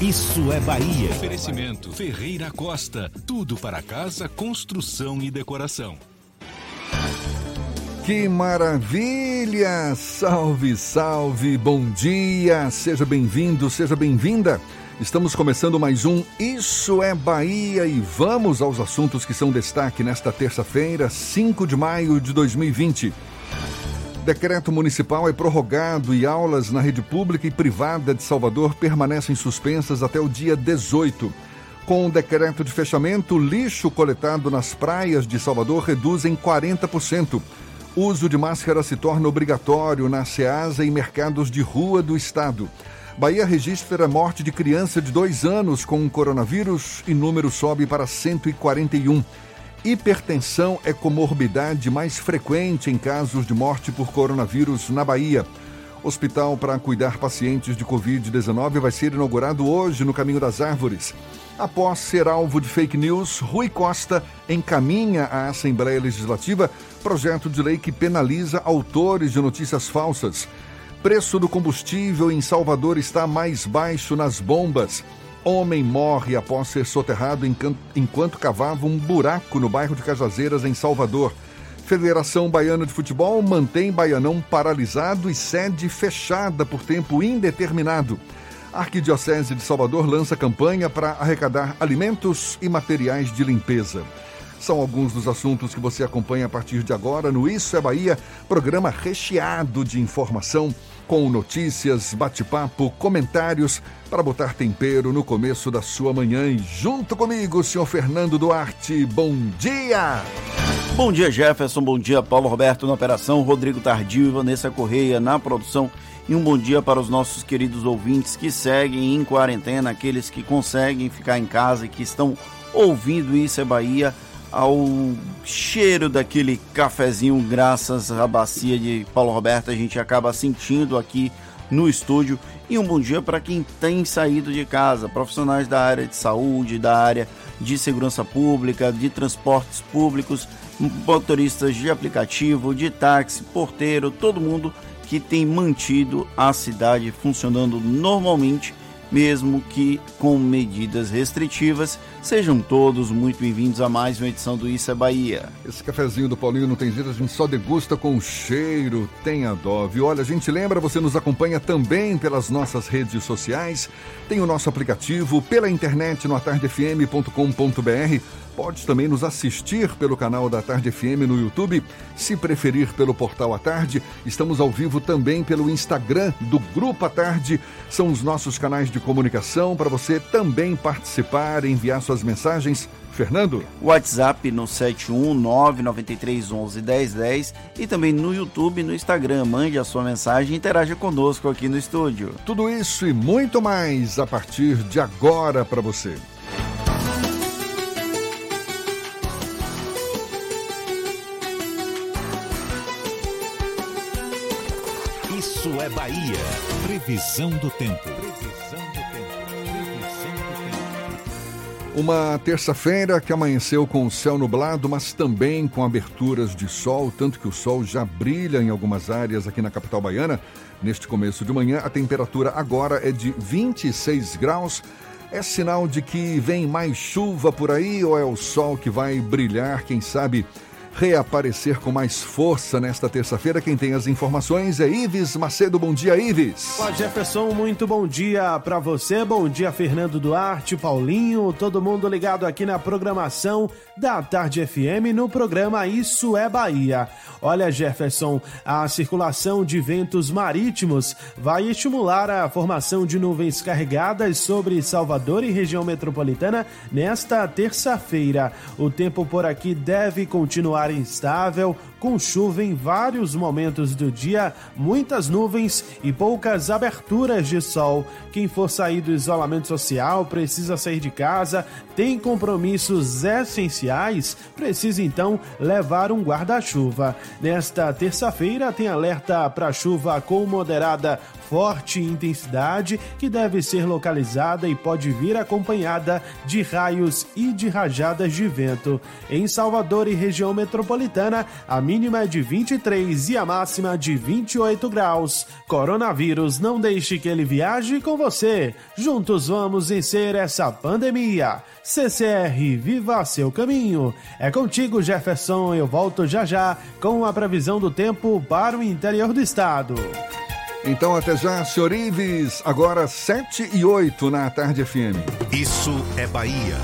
Isso é Bahia. Oferecimento Ferreira Costa. Tudo para casa, construção e decoração. Que maravilha! Salve, salve, bom dia! Seja bem-vindo, seja bem-vinda. Estamos começando mais um Isso é Bahia e vamos aos assuntos que são destaque nesta terça-feira, 5 de maio de 2020. Decreto municipal é prorrogado e aulas na rede pública e privada de Salvador permanecem suspensas até o dia 18. Com o decreto de fechamento, lixo coletado nas praias de Salvador reduz em 40%. Uso de máscara se torna obrigatório na SEASA e mercados de rua do estado. Bahia registra morte de criança de dois anos com coronavírus e número sobe para 141. Hipertensão é comorbidade mais frequente em casos de morte por coronavírus na Bahia. Hospital para cuidar pacientes de Covid-19 vai ser inaugurado hoje no Caminho das Árvores. Após ser alvo de fake news, Rui Costa encaminha à Assembleia Legislativa projeto de lei que penaliza autores de notícias falsas. Preço do combustível em Salvador está mais baixo nas bombas. Homem morre após ser soterrado enquanto cavava um buraco no bairro de Cajazeiras, em Salvador. Federação Baiana de Futebol mantém Baianão paralisado e sede fechada por tempo indeterminado. A Arquidiocese de Salvador lança campanha para arrecadar alimentos e materiais de limpeza. São alguns dos assuntos que você acompanha a partir de agora no Isso é Bahia, programa recheado de informação com notícias, bate-papo, comentários para botar tempero no começo da sua manhã. E junto comigo, senhor Fernando Duarte, bom dia! Bom dia, Jefferson. Bom dia, Paulo Roberto na operação, Rodrigo Tardio e Vanessa Correia na produção. E um bom dia para os nossos queridos ouvintes que seguem em quarentena, aqueles que conseguem ficar em casa e que estão ouvindo Isso é Bahia ao cheiro daquele cafezinho, graças à bacia de Paulo Roberto, a gente acaba sentindo aqui no estúdio. E um bom dia para quem tem saído de casa, profissionais da área de saúde, da área de segurança pública, de transportes públicos, motoristas de aplicativo, de táxi, porteiro, todo mundo que tem mantido a cidade funcionando normalmente mesmo que com medidas restritivas. Sejam todos muito bem-vindos a mais uma edição do Isso é Bahia. Esse cafezinho do Paulinho não tem jeito, a gente só degusta com cheiro, tem a dove. Olha, a gente lembra, você nos acompanha também pelas nossas redes sociais, tem o nosso aplicativo, pela internet no atardefm.com.br Pode também nos assistir pelo canal da Tarde FM no YouTube, se preferir pelo portal A Tarde. Estamos ao vivo também pelo Instagram do Grupo A Tarde. São os nossos canais de comunicação para você também participar, enviar suas mensagens. Fernando? WhatsApp no 71993111010 e também no YouTube e no Instagram. Mande a sua mensagem e interaja conosco aqui no estúdio. Tudo isso e muito mais a partir de agora para você. É Bahia. Previsão do tempo. Previsão do tempo. Uma terça-feira que amanheceu com o céu nublado, mas também com aberturas de sol, tanto que o sol já brilha em algumas áreas aqui na capital baiana. Neste começo de manhã, a temperatura agora é de 26 graus. É sinal de que vem mais chuva por aí ou é o sol que vai brilhar, quem sabe? Reaparecer com mais força nesta terça-feira. Quem tem as informações é Ives Macedo. Bom dia, Ives. Olá, Jefferson, muito bom dia para você. Bom dia, Fernando Duarte, Paulinho, todo mundo ligado aqui na programação da Tarde FM no programa Isso é Bahia. Olha, Jefferson, a circulação de ventos marítimos vai estimular a formação de nuvens carregadas sobre Salvador e região metropolitana nesta terça-feira. O tempo por aqui deve continuar instável, com chuva em vários momentos do dia, muitas nuvens e poucas aberturas de sol. Quem for sair do isolamento social, precisa sair de casa, tem compromissos essenciais, precisa então levar um guarda-chuva. Nesta terça-feira tem alerta para chuva com moderada forte intensidade que deve ser localizada e pode vir acompanhada de raios e de rajadas de vento. Em Salvador e região metropolitana, a mínima é de 23 e a máxima de 28 graus. Coronavírus, não deixe que ele viaje com você. Juntos vamos vencer essa pandemia. CCR, viva seu caminho. É contigo, Jefferson. Eu volto já já com a previsão do tempo para o interior do estado. Então até já, senhor Ives, agora 7 e 8 na Tarde FM. Isso é Bahia.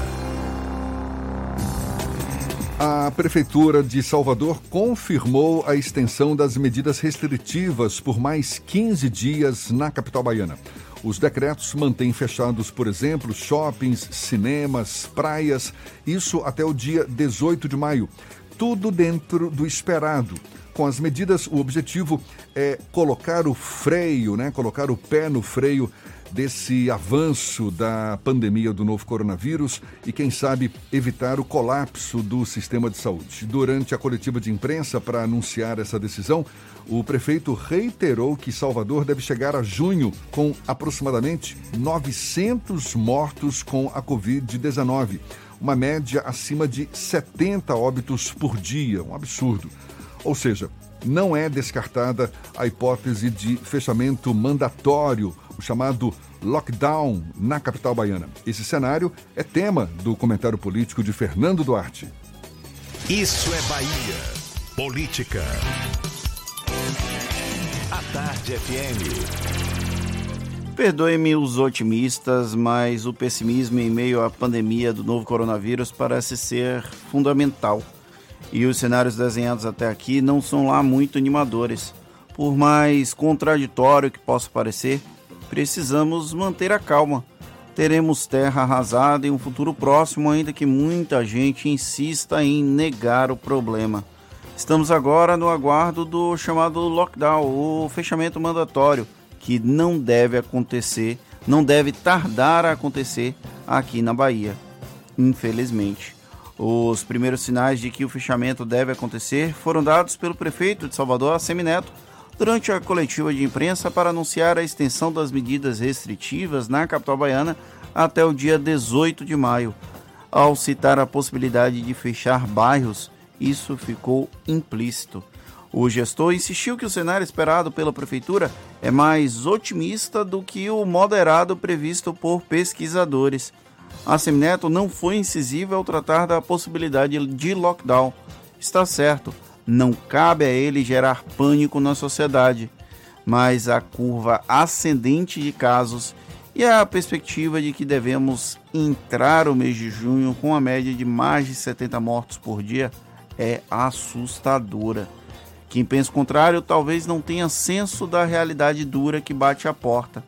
A Prefeitura de Salvador confirmou a extensão das medidas restritivas por mais 15 dias na capital baiana. Os decretos mantêm fechados, por exemplo, shoppings, cinemas, praias, isso até o dia 18 de maio. Tudo dentro do esperado com as medidas, o objetivo é colocar o freio, né? Colocar o pé no freio desse avanço da pandemia do novo coronavírus e, quem sabe, evitar o colapso do sistema de saúde. Durante a coletiva de imprensa para anunciar essa decisão, o prefeito reiterou que Salvador deve chegar a junho com aproximadamente 900 mortos com a Covid-19, uma média acima de 70 óbitos por dia, um absurdo. Ou seja, não é descartada a hipótese de fechamento mandatório, o chamado lockdown na capital baiana. Esse cenário é tema do comentário político de Fernando Duarte. Isso é Bahia. Política. A Tarde FM. Perdoe-me os otimistas, mas o pessimismo em meio à pandemia do novo coronavírus parece ser fundamental e os cenários desenhados até aqui não são lá muito animadores. Por mais contraditório que possa parecer, precisamos manter a calma. Teremos terra arrasada em um futuro próximo, ainda que muita gente insista em negar o problema. Estamos agora no aguardo do chamado lockdown, o fechamento mandatório, que não deve acontecer, não deve tardar a acontecer aqui na Bahia, infelizmente. Os primeiros sinais de que o fechamento deve acontecer foram dados pelo prefeito de Salvador, Semineto, durante a coletiva de imprensa para anunciar a extensão das medidas restritivas na capital baiana até o dia 18 de maio. Ao citar a possibilidade de fechar bairros, isso ficou implícito. O gestor insistiu que o cenário esperado pela prefeitura é mais otimista do que o moderado previsto por pesquisadores. A Semineto não foi incisiva ao tratar da possibilidade de lockdown. Está certo, não cabe a ele gerar pânico na sociedade, mas a curva ascendente de casos e a perspectiva de que devemos entrar o mês de junho com a média de mais de 70 mortos por dia é assustadora. Quem pensa o contrário talvez não tenha senso da realidade dura que bate à porta.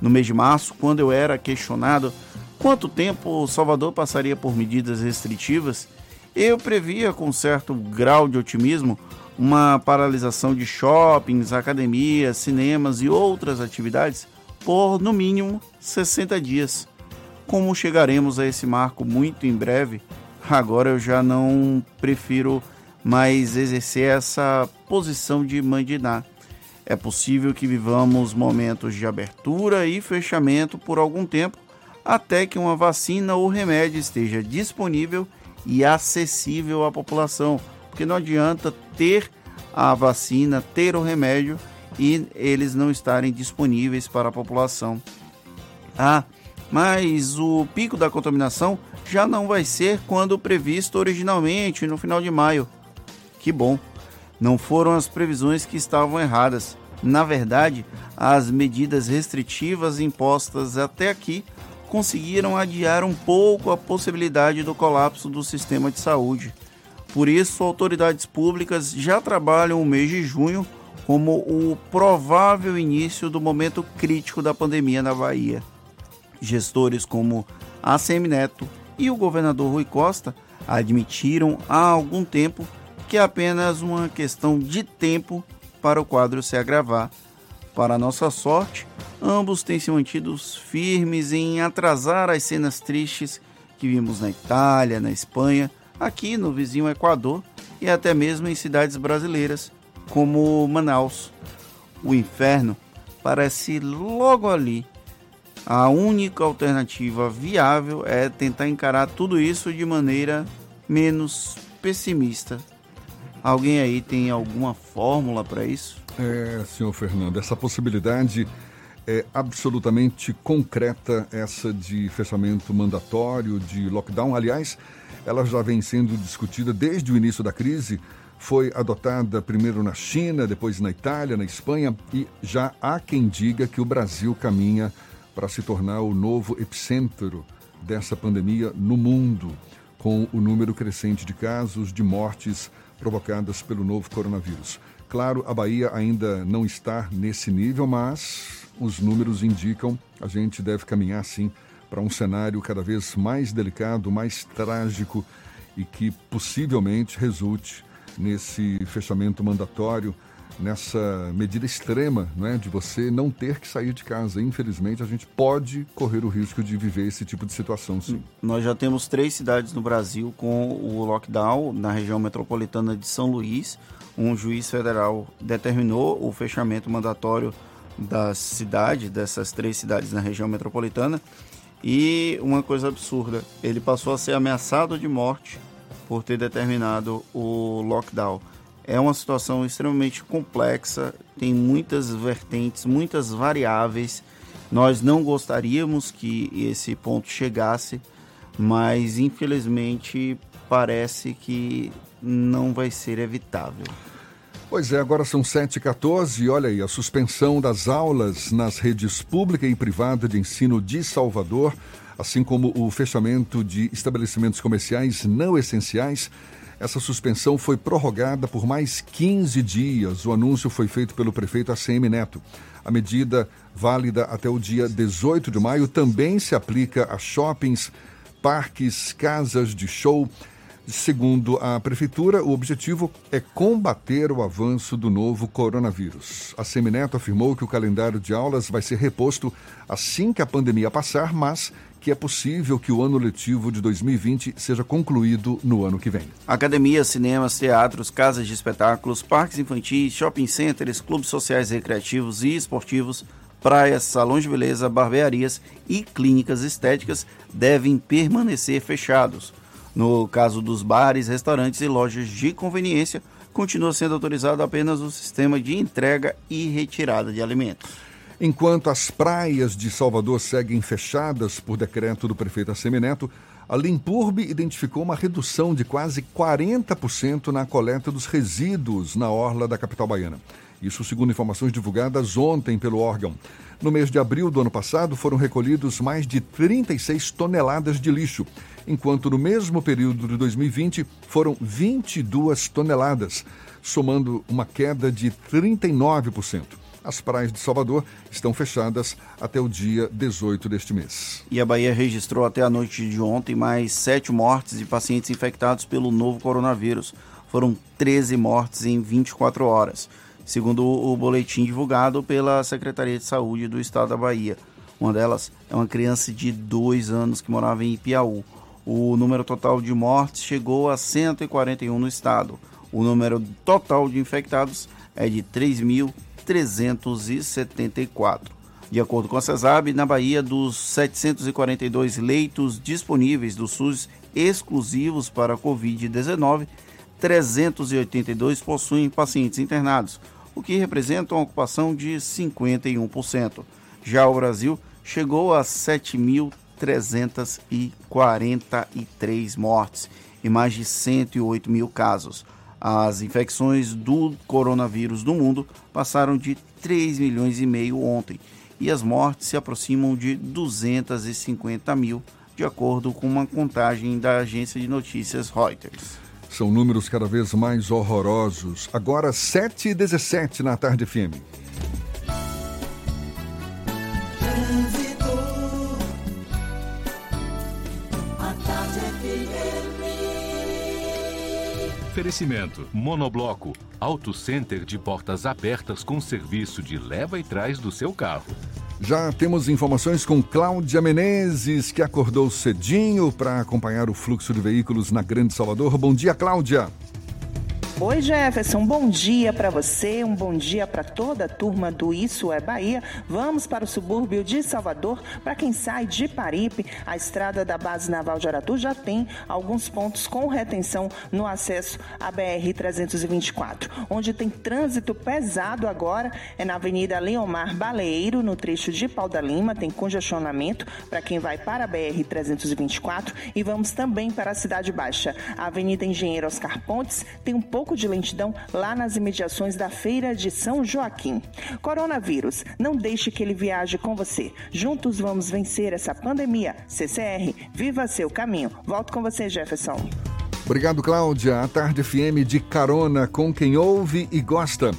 No mês de março, quando eu era questionado quanto tempo Salvador passaria por medidas restritivas, eu previa com certo grau de otimismo uma paralisação de shoppings, academias, cinemas e outras atividades por no mínimo 60 dias. Como chegaremos a esse marco muito em breve, agora eu já não prefiro mais exercer essa posição de mandinar. É possível que vivamos momentos de abertura e fechamento por algum tempo, até que uma vacina ou remédio esteja disponível e acessível à população. Porque não adianta ter a vacina, ter o remédio e eles não estarem disponíveis para a população. Ah, mas o pico da contaminação já não vai ser quando previsto originalmente, no final de maio. Que bom! Não foram as previsões que estavam erradas. Na verdade, as medidas restritivas impostas até aqui conseguiram adiar um pouco a possibilidade do colapso do sistema de saúde. Por isso, autoridades públicas já trabalham o mês de junho como o provável início do momento crítico da pandemia na Bahia. Gestores como ACM Neto e o governador Rui Costa admitiram há algum tempo que é apenas uma questão de tempo para o quadro se agravar. Para nossa sorte, ambos têm se mantido firmes em atrasar as cenas tristes que vimos na Itália, na Espanha, aqui no vizinho Equador e até mesmo em cidades brasileiras como Manaus. O inferno parece logo ali. A única alternativa viável é tentar encarar tudo isso de maneira menos pessimista. Alguém aí tem alguma fórmula para isso? É, senhor Fernando, essa possibilidade é absolutamente concreta, essa de fechamento mandatório, de lockdown. Aliás, ela já vem sendo discutida desde o início da crise. Foi adotada primeiro na China, depois na Itália, na Espanha, e já há quem diga que o Brasil caminha para se tornar o novo epicentro dessa pandemia no mundo, com o número crescente de casos, de mortes provocadas pelo novo coronavírus. Claro, a Bahia ainda não está nesse nível, mas os números indicam a gente deve caminhar sim para um cenário cada vez mais delicado, mais trágico e que possivelmente resulte nesse fechamento mandatório, nessa medida extrema né, de você não ter que sair de casa. Infelizmente, a gente pode correr o risco de viver esse tipo de situação, sim. Nós já temos três cidades no Brasil com o lockdown, na região metropolitana de São Luís. Um juiz federal determinou o fechamento mandatório da cidade, dessas três cidades na região metropolitana. E uma coisa absurda, ele passou a ser ameaçado de morte por ter determinado o lockdown. É uma situação extremamente complexa, tem muitas vertentes, muitas variáveis. Nós não gostaríamos que esse ponto chegasse, mas infelizmente parece que não vai ser evitável. Pois é, agora são 7h14 e olha aí, a suspensão das aulas nas redes pública e privada de ensino de Salvador, assim como o fechamento de estabelecimentos comerciais não essenciais, essa suspensão foi prorrogada por mais 15 dias. O anúncio foi feito pelo prefeito ACM Neto. A medida, válida até o dia 18 de maio, também se aplica a shoppings, parques, casas de show Segundo a Prefeitura, o objetivo é combater o avanço do novo coronavírus. A Semineto afirmou que o calendário de aulas vai ser reposto assim que a pandemia passar, mas que é possível que o ano letivo de 2020 seja concluído no ano que vem. Academias, cinemas, teatros, casas de espetáculos, parques infantis, shopping centers, clubes sociais recreativos e esportivos, praias, salões de beleza, barbearias e clínicas estéticas devem permanecer fechados. No caso dos bares, restaurantes e lojas de conveniência, continua sendo autorizado apenas o sistema de entrega e retirada de alimentos. Enquanto as praias de Salvador seguem fechadas por decreto do prefeito Assemineto, a Limpurbe identificou uma redução de quase 40% na coleta dos resíduos na orla da capital baiana. Isso segundo informações divulgadas ontem pelo órgão. No mês de abril do ano passado, foram recolhidos mais de 36 toneladas de lixo, enquanto no mesmo período de 2020 foram 22 toneladas, somando uma queda de 39%. As praias de Salvador estão fechadas até o dia 18 deste mês. E a Bahia registrou até a noite de ontem mais sete mortes de pacientes infectados pelo novo coronavírus. Foram 13 mortes em 24 horas segundo o boletim divulgado pela Secretaria de Saúde do Estado da Bahia. Uma delas é uma criança de dois anos que morava em Piauí. O número total de mortes chegou a 141 no estado. O número total de infectados é de 3.374. De acordo com a CESAB, na Bahia, dos 742 leitos disponíveis do SUS exclusivos para a Covid-19, 382 possuem pacientes internados, o que representa uma ocupação de 51%. Já o Brasil chegou a 7.343 mortes e mais de 108 mil casos. As infecções do coronavírus no mundo passaram de 3 milhões e meio ontem e as mortes se aproximam de 250 mil, de acordo com uma contagem da agência de notícias Reuters. São números cada vez mais horrorosos. Agora, 7 e 17 na tarde FM. Oferecimento: Monobloco, Auto Center de portas abertas com serviço de leva e trás do seu carro. Já temos informações com Cláudia Menezes, que acordou cedinho para acompanhar o fluxo de veículos na Grande Salvador. Bom dia, Cláudia. Oi, Jefferson, bom dia para você, um bom dia para toda a turma do Isso é Bahia. Vamos para o subúrbio de Salvador. Para quem sai de Paripe, a estrada da Base Naval de Aratu já tem alguns pontos com retenção no acesso à BR-324. Onde tem trânsito pesado agora é na Avenida Leomar Baleiro, no trecho de Pau da Lima, tem congestionamento para quem vai para a BR-324. E vamos também para a Cidade Baixa. A Avenida Engenheiro Oscar Pontes tem um pouco pouco de lentidão lá nas imediações da Feira de São Joaquim. Coronavírus, não deixe que ele viaje com você. Juntos vamos vencer essa pandemia. CCR, viva seu caminho. Volto com você, Jefferson. Obrigado, Cláudia. A Tarde FM de carona com quem ouve e gosta.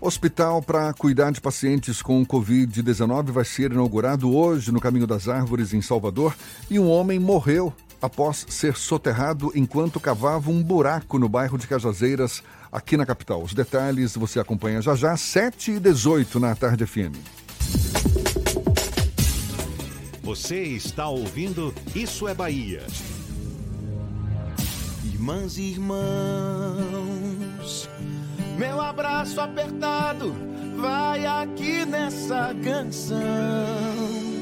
Hospital para cuidar de pacientes com Covid-19 vai ser inaugurado hoje no Caminho das Árvores, em Salvador, e um homem morreu após ser soterrado enquanto cavava um buraco no bairro de Cajazeiras, aqui na capital. Os detalhes você acompanha já já, 7 e 18 na Tarde FM. Você está ouvindo Isso é Bahia. Irmãs e irmãos, meu abraço apertado vai aqui nessa canção.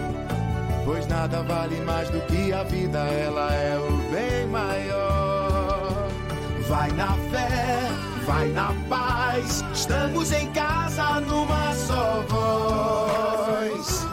Pois nada vale mais do que a vida, ela é o bem maior. Vai na fé, vai na paz, estamos em casa numa só voz.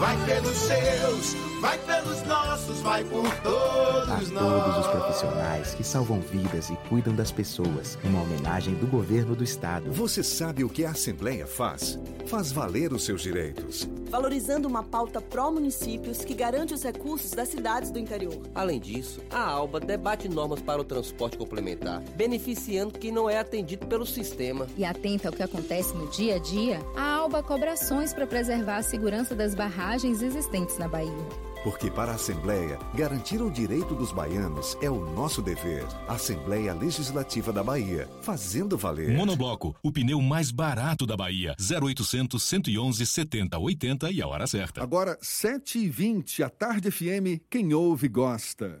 Vai pelos seus, vai pelos nossos, vai por todos a nós. todos os profissionais que salvam vidas e cuidam das pessoas. Uma homenagem do governo do estado. Você sabe o que a Assembleia faz? Faz valer os seus direitos. Valorizando uma pauta pró-municípios que garante os recursos das cidades do interior. Além disso, a ALBA debate normas para o transporte complementar, beneficiando quem não é atendido pelo sistema. E atenta ao que acontece no dia a dia, a ALBA cobra ações para preservar a segurança das barragens existentes na Bahia. Porque para a Assembleia, garantir o direito dos baianos é o nosso dever. Assembleia Legislativa da Bahia, fazendo valer. Monobloco, o pneu mais barato da Bahia. 0800 111 70 80 e a hora certa. Agora, 7h20, a Tarde FM, quem ouve gosta.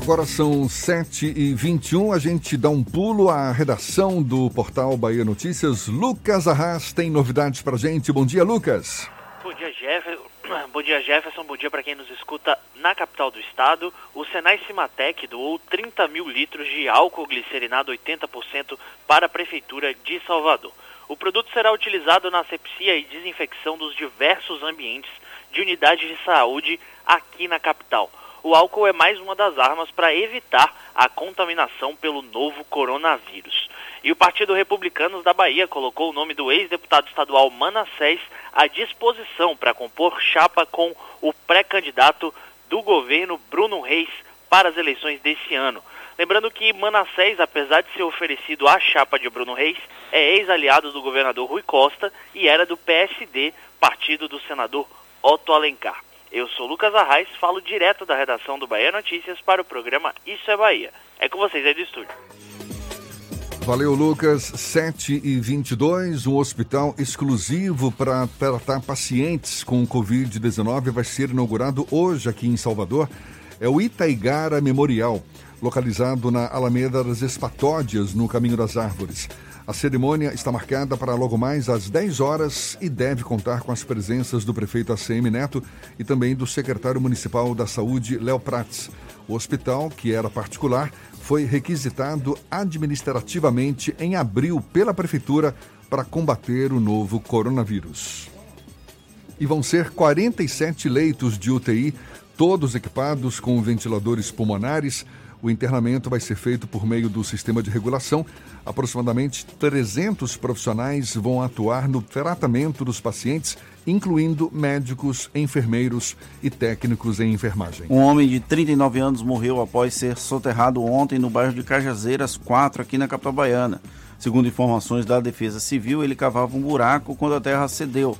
Agora são 7h21, a gente dá um pulo à redação do portal Bahia Notícias. Lucas Arras tem novidades pra gente. Bom dia, Lucas. Bom dia, Jefferson. Bom dia, Jefferson. Bom dia para quem nos escuta na capital do estado. O Senai Cimatec doou 30 mil litros de álcool glicerinado 80% para a Prefeitura de Salvador. O produto será utilizado na asepsia e desinfecção dos diversos ambientes de unidades de saúde aqui na capital. O álcool é mais uma das armas para evitar a contaminação pelo novo coronavírus. E o Partido Republicanos da Bahia colocou o nome do ex-deputado estadual Manassés à disposição para compor chapa com o pré-candidato do governo Bruno Reis para as eleições desse ano. Lembrando que Manassés, apesar de ser oferecido à chapa de Bruno Reis, é ex-aliado do governador Rui Costa e era do PSD, partido do senador Otto Alencar. Eu sou Lucas Arraes, falo direto da redação do Bahia Notícias para o programa Isso é Bahia. É com vocês aí do estúdio. Valeu, Lucas. 7 e 22 um hospital exclusivo para tratar pacientes com Covid-19 vai ser inaugurado hoje aqui em Salvador. É o Itaigara Memorial, localizado na Alameda das Espatódias, no Caminho das Árvores. A cerimônia está marcada para logo mais às 10 horas e deve contar com as presenças do prefeito ACM Neto e também do secretário municipal da Saúde, Léo Prats. O hospital, que era particular, foi requisitado administrativamente em abril pela Prefeitura para combater o novo coronavírus. E vão ser 47 leitos de UTI, todos equipados com ventiladores pulmonares. O internamento vai ser feito por meio do sistema de regulação. Aproximadamente 300 profissionais vão atuar no tratamento dos pacientes incluindo médicos, enfermeiros e técnicos em enfermagem. Um homem de 39 anos morreu após ser soterrado ontem no bairro de Cajazeiras 4, aqui na capital baiana. Segundo informações da Defesa Civil, ele cavava um buraco quando a terra cedeu.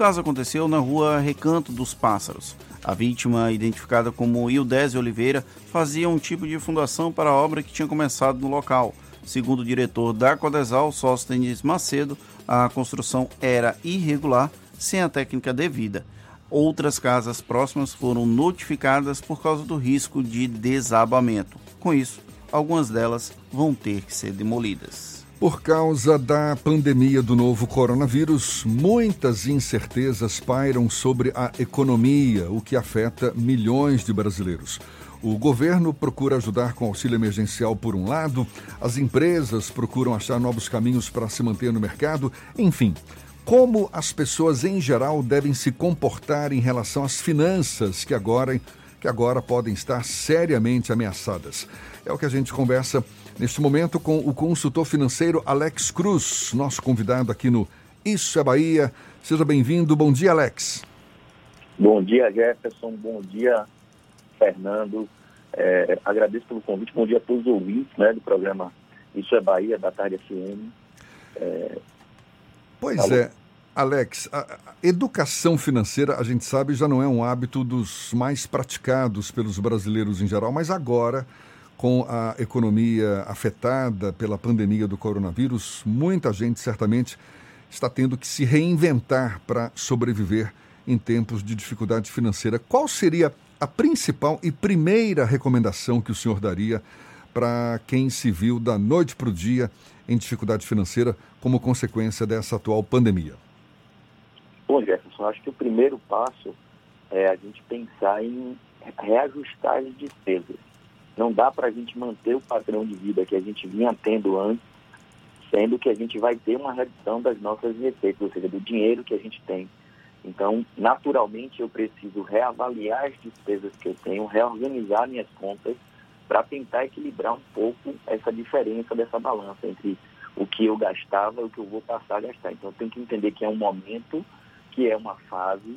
Caso aconteceu na rua Recanto dos Pássaros. A vítima, identificada como Ildésio Oliveira, fazia um tipo de fundação para a obra que tinha começado no local. Segundo o diretor da Codesal, Sóstenes Macedo, a construção era irregular sem a técnica devida. Outras casas próximas foram notificadas por causa do risco de desabamento. Com isso, algumas delas vão ter que ser demolidas. Por causa da pandemia do novo coronavírus, muitas incertezas pairam sobre a economia, o que afeta milhões de brasileiros. O governo procura ajudar com auxílio emergencial por um lado, as empresas procuram achar novos caminhos para se manter no mercado, enfim. Como as pessoas em geral devem se comportar em relação às finanças que agora, que agora podem estar seriamente ameaçadas? É o que a gente conversa neste momento com o consultor financeiro Alex Cruz, nosso convidado aqui no Isso é Bahia. Seja bem-vindo. Bom dia, Alex. Bom dia, Jefferson. Bom dia, Fernando. É, agradeço pelo convite. Bom dia a todos os ouvintes né, do programa Isso é Bahia, da Tarde FM. É... Pois Alô? é. Alex, a educação financeira, a gente sabe, já não é um hábito dos mais praticados pelos brasileiros em geral, mas agora, com a economia afetada pela pandemia do coronavírus, muita gente certamente está tendo que se reinventar para sobreviver em tempos de dificuldade financeira. Qual seria a principal e primeira recomendação que o senhor daria para quem se viu da noite para o dia em dificuldade financeira como consequência dessa atual pandemia? Bom, Jefferson, acho que o primeiro passo é a gente pensar em reajustar as despesas. Não dá para a gente manter o padrão de vida que a gente vinha tendo antes, sendo que a gente vai ter uma redução das nossas receitas, ou seja, do dinheiro que a gente tem. Então, naturalmente, eu preciso reavaliar as despesas que eu tenho, reorganizar minhas contas para tentar equilibrar um pouco essa diferença dessa balança entre o que eu gastava e o que eu vou passar a gastar. Então, eu tenho que entender que é um momento que é uma fase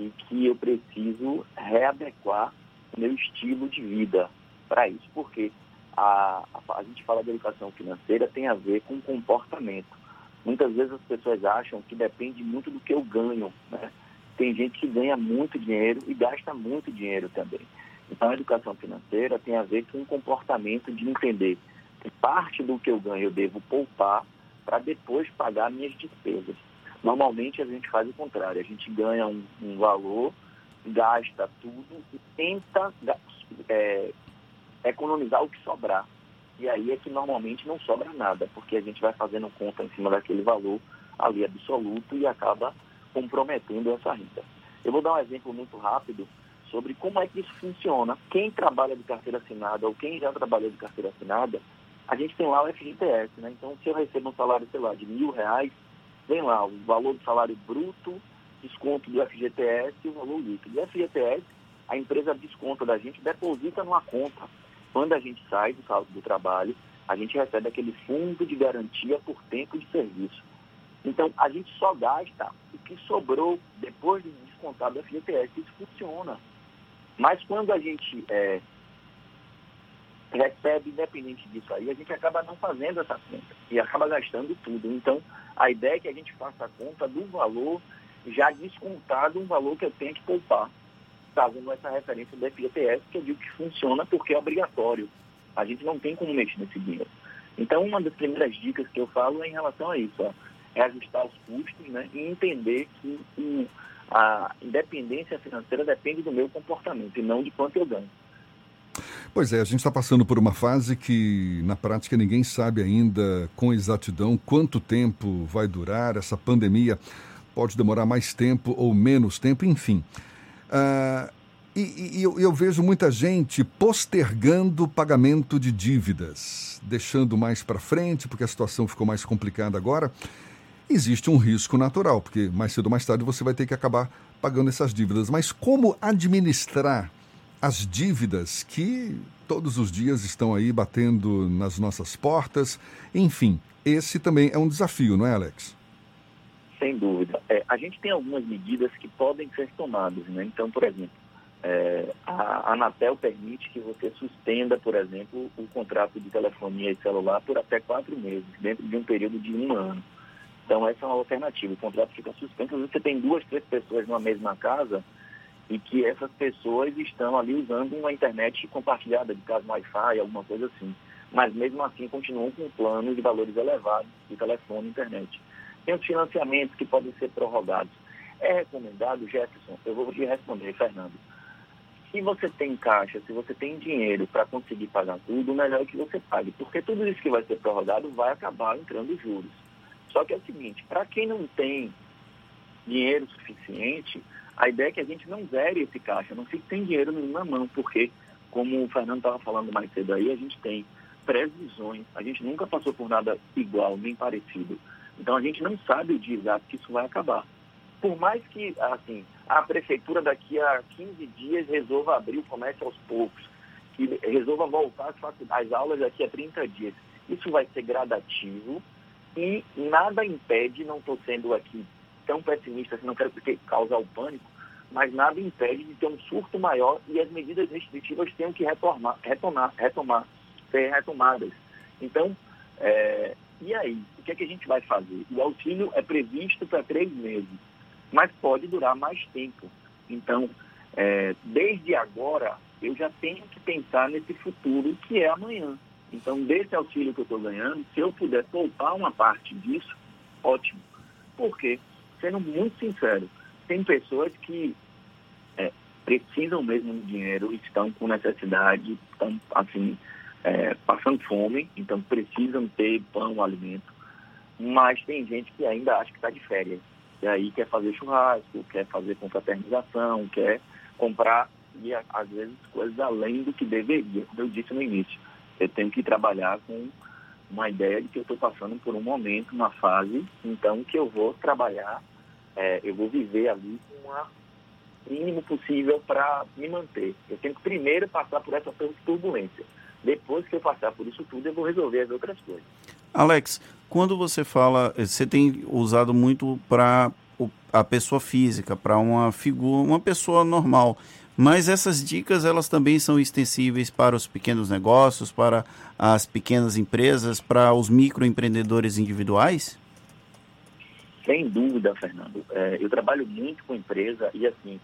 em que eu preciso readequar o meu estilo de vida para isso, porque a, a, a, gente fala de educação financeira tem a ver com comportamento. Muitas vezes as pessoas acham que depende muito do que eu ganho. Né? Tem gente que ganha muito dinheiro e gasta muito dinheiro também. Então a educação financeira tem a ver com o comportamento de entender que parte do que eu ganho eu devo poupar para depois pagar minhas despesas. Normalmente a gente faz o contrário, a gente ganha um, um valor, gasta tudo e tenta é, economizar o que sobrar. E aí é que normalmente não sobra nada, porque a gente vai fazendo conta em cima daquele valor ali absoluto e acaba comprometendo essa renda. Eu vou dar um exemplo muito rápido sobre como é que isso funciona. Quem trabalha de carteira assinada ou quem já trabalhou de carteira assinada, a gente tem lá o FGTS, né? Então, se eu recebo um salário, sei lá, de mil reais, vem lá o valor do salário bruto, desconto do FGTS e o valor líquido. O FGTS, a empresa desconta da gente, deposita numa conta. Quando a gente sai do, do trabalho, a gente recebe aquele fundo de garantia por tempo de serviço. Então, a gente só gasta o que sobrou depois de descontar do FGTS. Isso funciona. Mas quando a gente é, recebe, independente disso aí, a gente acaba não fazendo essa conta e acaba gastando tudo. Então, a ideia é que a gente faça a conta do valor já descontado, um valor que eu tenho que poupar. Trazendo essa referência do FGTS, que eu digo que funciona porque é obrigatório. A gente não tem como mexer nesse dinheiro. Então, uma das primeiras dicas que eu falo é em relação a isso, ó, é ajustar os custos né, e entender que um, a independência financeira depende do meu comportamento e não de quanto eu ganho. Pois é, a gente está passando por uma fase que, na prática, ninguém sabe ainda com exatidão quanto tempo vai durar. Essa pandemia pode demorar mais tempo ou menos tempo, enfim. Uh, e, e eu, eu, vejo muita gente postergando o pagamento de dívidas, deixando mais para frente, porque a situação ficou mais complicada agora. Existe um risco natural, porque mais cedo ou mais tarde você vai ter que acabar pagando essas dívidas. Mas como administrar as dívidas que todos os dias estão aí batendo nas nossas portas? Enfim, esse também é um desafio, não é, Alex? Sem dúvida. É, a gente tem algumas medidas que podem ser tomadas, né? Então, por exemplo, é, a Anatel permite que você suspenda, por exemplo, o contrato de telefonia e celular por até quatro meses, dentro de um período de um ano. Então, essa é uma alternativa. O contrato fica suspenso. Você tem duas, três pessoas numa mesma casa e que essas pessoas estão ali usando uma internet compartilhada, de caso Wi-Fi, alguma coisa assim. Mas, mesmo assim, continuam com planos de valores elevados de telefone e internet. Tem os financiamentos que podem ser prorrogados. É recomendado, Jefferson, eu vou te responder, Fernando se você tem caixa, se você tem dinheiro para conseguir pagar tudo, o melhor é que você pague, porque tudo isso que vai ser prorrogado vai acabar entrando juros. Só que é o seguinte, para quem não tem dinheiro suficiente, a ideia é que a gente não zere esse caixa, não fique sem dinheiro na mão, porque, como o Fernando estava falando mais cedo aí, a gente tem previsões, a gente nunca passou por nada igual, nem parecido. Então a gente não sabe o dia exato que isso vai acabar por mais que assim, a prefeitura daqui a 15 dias resolva abrir o comércio aos poucos, que resolva voltar às aulas daqui a 30 dias, isso vai ser gradativo e nada impede, não estou sendo aqui tão pessimista, assim, não quero causar o pânico, mas nada impede de ter um surto maior e as medidas restritivas tenham que retomar, retomar, retomar ser retomadas. Então, é, e aí, o que, é que a gente vai fazer? O auxílio é previsto para três meses mas pode durar mais tempo. Então, é, desde agora, eu já tenho que pensar nesse futuro que é amanhã. Então, desse auxílio que eu estou ganhando, se eu puder poupar uma parte disso, ótimo. Por quê? Sendo muito sincero, tem pessoas que é, precisam mesmo de dinheiro, estão com necessidade, estão, assim, é, passando fome, então precisam ter pão, alimento, mas tem gente que ainda acha que está de férias. E aí quer fazer churrasco, quer fazer confraternização, quer comprar, e às vezes coisas além do que deveria. Como eu disse no início, eu tenho que trabalhar com uma ideia de que eu estou passando por um momento, uma fase, então que eu vou trabalhar, é, eu vou viver ali com o mínimo possível para me manter. Eu tenho que primeiro passar por essa turbulência. Depois que eu passar por isso tudo, eu vou resolver as outras coisas. Alex, quando você fala, você tem usado muito para a pessoa física, para uma figura, uma pessoa normal. Mas essas dicas elas também são extensíveis para os pequenos negócios, para as pequenas empresas, para os microempreendedores individuais? Sem dúvida, Fernando. É, eu trabalho muito com empresa e assim,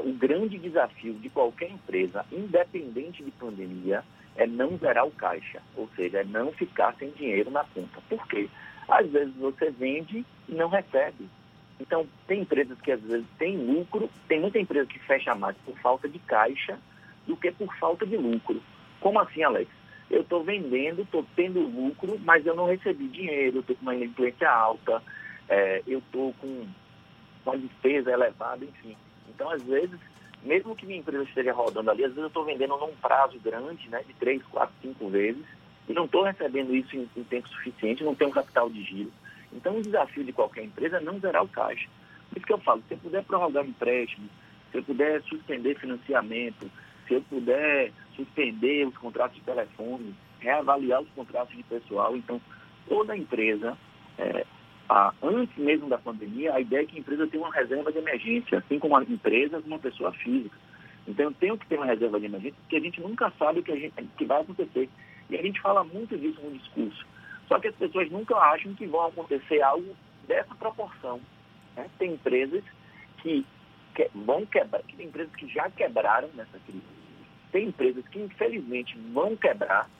o grande desafio de qualquer empresa, independente de pandemia, é não zerar o caixa, ou seja, é não ficar sem dinheiro na conta. Por quê? Às vezes você vende e não recebe. Então, tem empresas que às vezes têm lucro, tem muita empresa que fecha mais por falta de caixa do que por falta de lucro. Como assim, Alex? Eu estou vendendo, estou tendo lucro, mas eu não recebi dinheiro, estou com uma inadimplência alta, é, eu estou com uma despesa elevada, enfim. Então, às vezes, mesmo que minha empresa esteja rodando ali, às vezes eu estou vendendo num prazo grande, né, de três, quatro, cinco vezes, e não estou recebendo isso em, em, tempo suficiente, não tenho capital de giro. Então, o desafio de qualquer empresa é não zerar o caixa. Por isso que eu falo, se eu puder prorrogar empréstimo, se eu puder suspender financiamento, se eu puder suspender os contratos de telefone, reavaliar os contratos de pessoal, então toda empresa é, antes mesmo da pandemia, a ideia é que a empresa tenha uma reserva de emergência, assim como a empresa, como uma pessoa física. Então, eu tenho que ter uma reserva de emergência, porque a gente nunca sabe o que, a gente, que vai acontecer. E a gente fala muito disso no discurso. Só que as pessoas nunca acham que vão acontecer algo dessa proporção. Né? Tem empresas que que, vão quebrar, que tem empresas que já quebraram nessa crise. Tem empresas que, infelizmente, vão quebrar,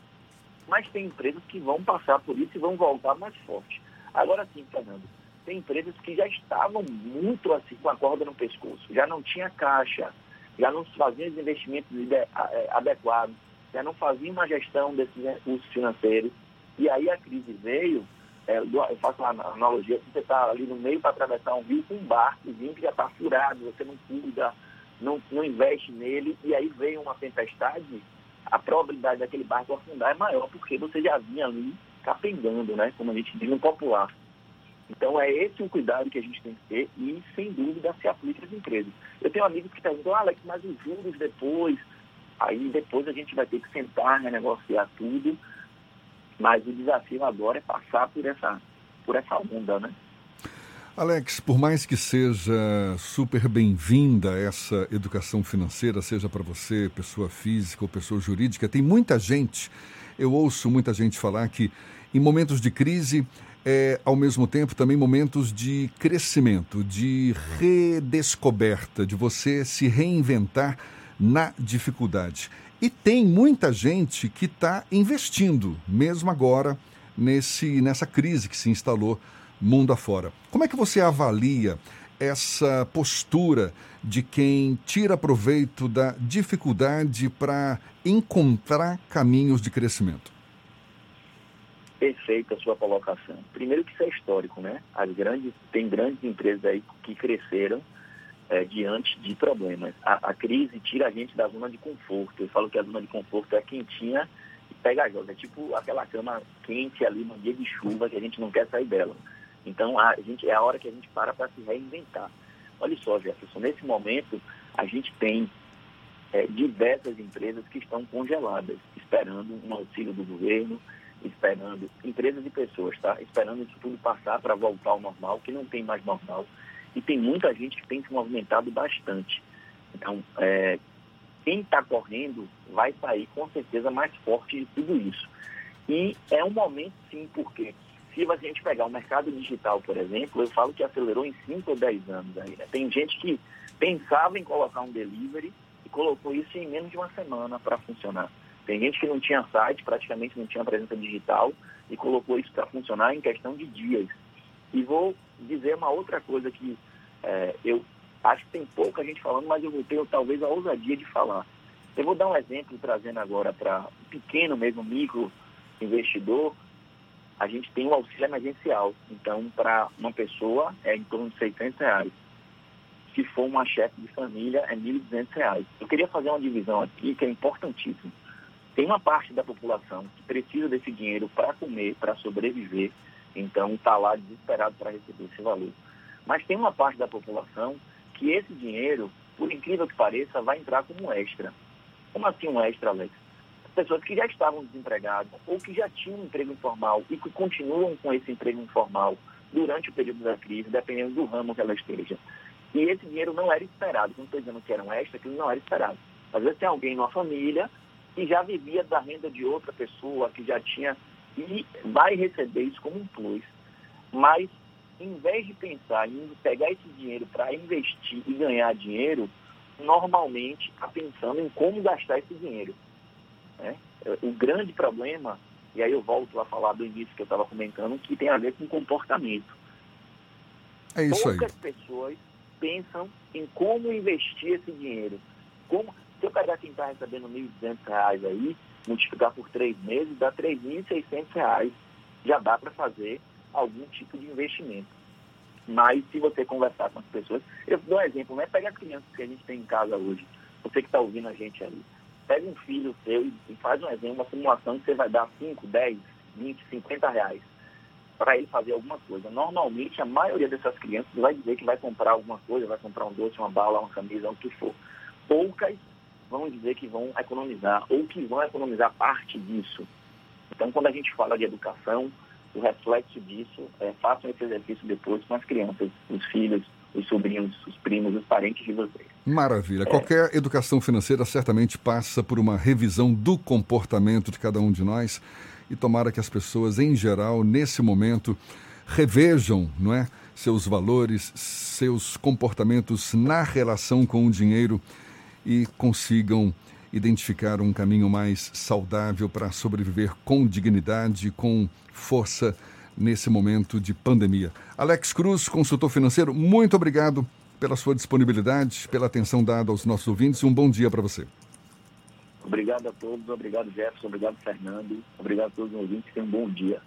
mas tem empresas que vão passar por isso e vão voltar mais forte. Agora sim, Fernando, tem empresas que já estavam muito assim com a corda no pescoço, já não tinha caixa, já não faziam os investimentos é, adequados, já não faziam uma gestão desses recursos financeiros. E aí a crise veio, é, eu faço uma analogia, você está ali no meio para atravessar um rio com um barcozinho que já está furado, você não cuida, não, não investe nele, e aí veio uma tempestade, a probabilidade daquele barco afundar é maior, porque você já vinha ali capengando, né? Como a gente diz no popular. Então é esse o cuidado que a gente tem que ter e, sem dúvida, se aplica às empresas. Eu tenho amigos que perguntam, ah, Alex, mas os juros depois, aí depois a gente vai ter que sentar, renegociar tudo, mas o desafio agora é passar por essa, por essa onda, né? Alex, por mais que seja super bem-vinda essa educação financeira, seja para você, pessoa física ou pessoa jurídica, tem muita gente, eu ouço muita gente falar que em momentos de crise é, ao mesmo tempo, também momentos de crescimento, de redescoberta, de você se reinventar na dificuldade. E tem muita gente que está investindo, mesmo agora, nesse, nessa crise que se instalou mundo afora. Como é que você avalia essa postura de quem tira proveito da dificuldade para encontrar caminhos de crescimento? Perfeita a sua colocação. Primeiro que isso é histórico, né? As grandes, tem grandes empresas aí que cresceram é, diante de problemas. A, a, crise tira a gente da zona de conforto. Eu falo que a zona de conforto é quentinha e pegajosa. É tipo aquela cama quente ali no dia de chuva que a gente não quer sair dela. Então, a gente, é a hora que a gente para para se reinventar. Olha só, Jefferson, nesse momento, a gente tem é, diversas empresas que estão congeladas, esperando um auxílio do governo, esperando, empresas e pessoas, tá? Esperando isso tudo passar para voltar ao normal, que não tem mais normal. E tem muita gente que tem se movimentado bastante. Então, é, quem está correndo vai sair com certeza mais forte de tudo isso. E é um momento, sim, porque se a gente pegar o mercado digital, por exemplo, eu falo que acelerou em 5 ou 10 anos aí. Né? Tem gente que pensava em colocar um delivery e colocou isso em menos de uma semana para funcionar. Tem gente que não tinha site, praticamente não tinha presença digital e colocou isso para funcionar em questão de dias. E vou dizer uma outra coisa que é, eu acho que tem pouca gente falando, mas eu vou ter talvez a ousadia de falar. Eu vou dar um exemplo trazendo agora para pequeno mesmo, micro investidor, a gente tem o auxílio emergencial. Então, para uma pessoa é em torno de 600 reais. Se for uma chefe de família, é 1.200 reais. Eu queria fazer uma divisão aqui que é importantíssima. Tem uma parte da população que precisa desse dinheiro para comer, para sobreviver, então está lá desesperado para receber esse valor. Mas tem uma parte da população que esse dinheiro, por incrível que pareça, vai entrar como extra. Como assim um extra, Alex? pessoas que já estavam desempregadas ou que já tinham um emprego informal e que continuam com esse emprego informal durante o período da crise, dependendo do ramo que ela esteja. E esse dinheiro não era esperado. Não estou dizendo que era um extra, que não era esperado. Às vezes tem alguém numa família que já vivia da renda de outra pessoa, que já tinha, e vai receber isso como um plus. Mas, em vez de pensar em pegar esse dinheiro para investir e ganhar dinheiro, normalmente está pensando em como gastar esse dinheiro. Né? O grande problema, e aí eu volto a falar do início que eu estava comentando, que tem a ver com comportamento. É isso Poucas pessoas pensam em como investir esse dinheiro. Como, se eu pegar quem está recebendo R$ 1.200 aí, multiplicar por três meses, dá R$ 3.600. Já dá para fazer algum tipo de investimento. Mas se você conversar com as pessoas, eu dou um exemplo, né? Pega as crianças que a gente tem em casa hoje, você que está ouvindo a gente ali pega um filho seu e faz um exemplo, uma simulação que você vai dar 5, 10, 20, 50 reais para ele fazer alguma coisa. Normalmente, a maioria dessas crianças vai dizer que vai comprar alguma coisa, vai comprar um doce, uma bala, uma camisa, o que for. Poucas vão dizer que vão economizar ou que vão economizar parte disso. Então, quando a gente fala de educação, o reflexo disso é façam esse exercício depois com as crianças, os filhos, os sobrinhos, os primos, os parentes de vocês. Maravilha. É. Qualquer educação financeira certamente passa por uma revisão do comportamento de cada um de nós e tomara que as pessoas, em geral, nesse momento, revejam, não é? seus valores, seus comportamentos na relação com o dinheiro e consigam identificar um caminho mais saudável para sobreviver com dignidade, com força nesse momento de pandemia. Alex Cruz, consultor financeiro, muito obrigado pela sua disponibilidade, pela atenção dada aos nossos ouvintes. Um bom dia para você. Obrigado a todos, obrigado Jefferson, obrigado Fernando, obrigado a todos os ouvintes, tenham um bom dia.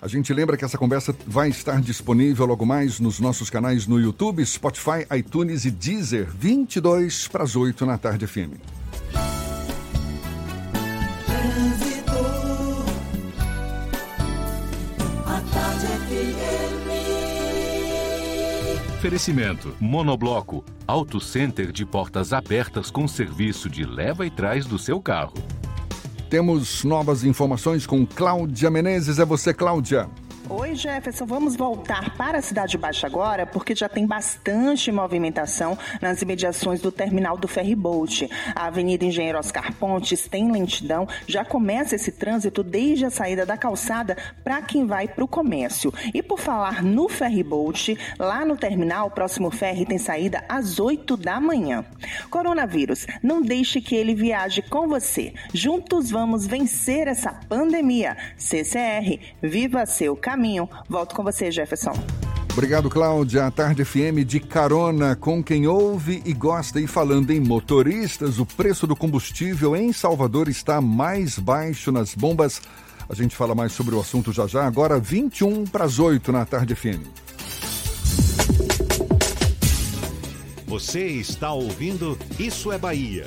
A gente lembra que essa conversa vai estar disponível logo mais nos nossos canais no YouTube, Spotify, iTunes e Deezer, 22 para as 8 na tarde FM. Oferecimento: Monobloco, Auto Center de portas abertas com serviço de leva e trás do seu carro. Temos novas informações com Cláudia Menezes. É você, Cláudia. Oi, Jefferson. Vamos voltar para a Cidade Baixa agora, porque já tem bastante movimentação nas imediações do terminal do Ferryboat. A Avenida Engenheiro Oscar Pontes tem lentidão. Já começa esse trânsito desde a saída da calçada para quem vai para o comércio. E por falar no Ferryboat, lá no terminal, o próximo ferry tem saída às 8 da manhã. Coronavírus, não deixe que ele viaje com você. Juntos vamos vencer essa pandemia. CCR, viva seu caminho caminho. Volto com você, Jefferson. Obrigado, Cláudia. A Tarde FM de carona com quem ouve e gosta. E falando em motoristas, o preço do combustível em Salvador está mais baixo nas bombas. A gente fala mais sobre o assunto já já. Agora, 21 para as 8 na Tarde FM. Você está ouvindo Isso é Bahia.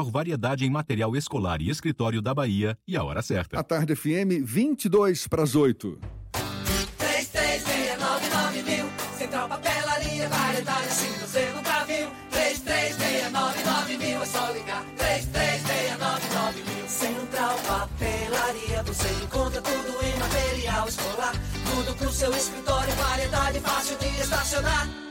variedade em material escolar e escritório da Bahia e a hora certa. A tarde FM, 22 para as 8. 3369 mil. Central Papelaria, variedade assim você nunca viu. 3369 mil, é só ligar. 3369 mil. Central Papelaria, você encontra tudo em material escolar. Tudo pro seu escritório, variedade fácil de estacionar.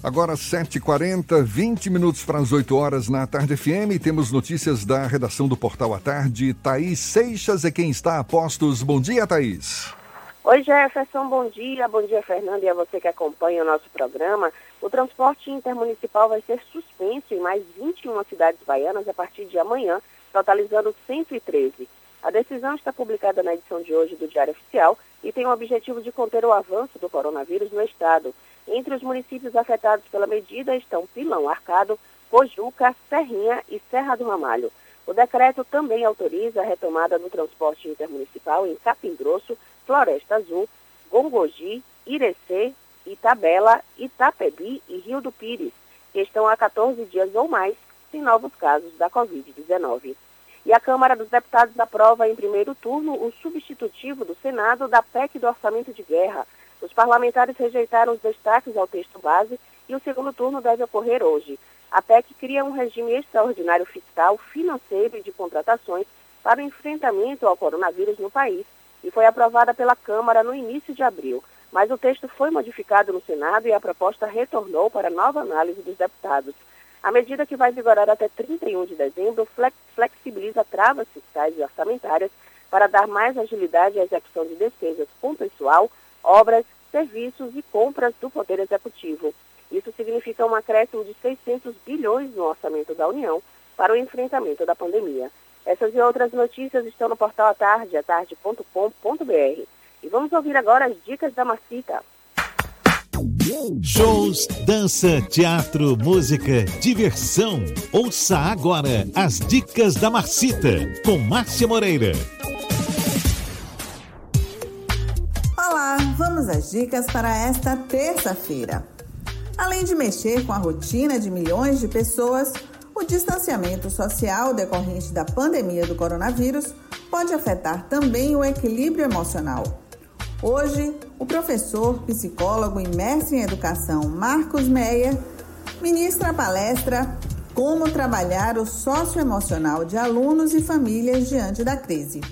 Agora 7h40, 20 minutos para as 8 horas na Tarde FM. Temos notícias da redação do Portal à Tarde. Thaís Seixas é quem está a postos. Bom dia, Thaís. Oi, Jefferson, bom dia. Bom dia, Fernando, e a você que acompanha o nosso programa. O transporte intermunicipal vai ser suspenso em mais 21 cidades baianas a partir de amanhã, totalizando 113. A decisão está publicada na edição de hoje do Diário Oficial e tem o objetivo de conter o avanço do coronavírus no estado. Entre os municípios afetados pela medida estão Pilão, Arcado, Pojuca, Serrinha e Serra do Ramalho. O decreto também autoriza a retomada do transporte intermunicipal em Capim Grosso, Floresta Azul, Gongogi, Irecê, Itabela, Itapebi e Rio do Pires, que estão há 14 dias ou mais sem novos casos da Covid-19. E a Câmara dos Deputados aprova em primeiro turno o substitutivo do Senado da PEC do Orçamento de Guerra. Os parlamentares rejeitaram os destaques ao texto base e o segundo turno deve ocorrer hoje. A PEC cria um regime extraordinário fiscal, financeiro e de contratações para o enfrentamento ao coronavírus no país e foi aprovada pela Câmara no início de abril. Mas o texto foi modificado no Senado e a proposta retornou para nova análise dos deputados. A medida que vai vigorar até 31 de dezembro flexibiliza travas fiscais e orçamentárias para dar mais agilidade à execução de despesas com pessoal, obras, serviços e compras do Poder Executivo. Isso significa um acréscimo de 600 bilhões no orçamento da União para o enfrentamento da pandemia. Essas e outras notícias estão no portal Atarde, atarde.com.br. E vamos ouvir agora as dicas da Macita. Shows, dança, teatro, música, diversão. Ouça agora as dicas da Marcita com Márcia Moreira. Olá, vamos às dicas para esta terça-feira. Além de mexer com a rotina de milhões de pessoas, o distanciamento social decorrente da pandemia do coronavírus pode afetar também o equilíbrio emocional. Hoje, o professor, psicólogo e mestre em educação Marcos Meyer ministra a palestra Como trabalhar o socioemocional de alunos e famílias diante da crise.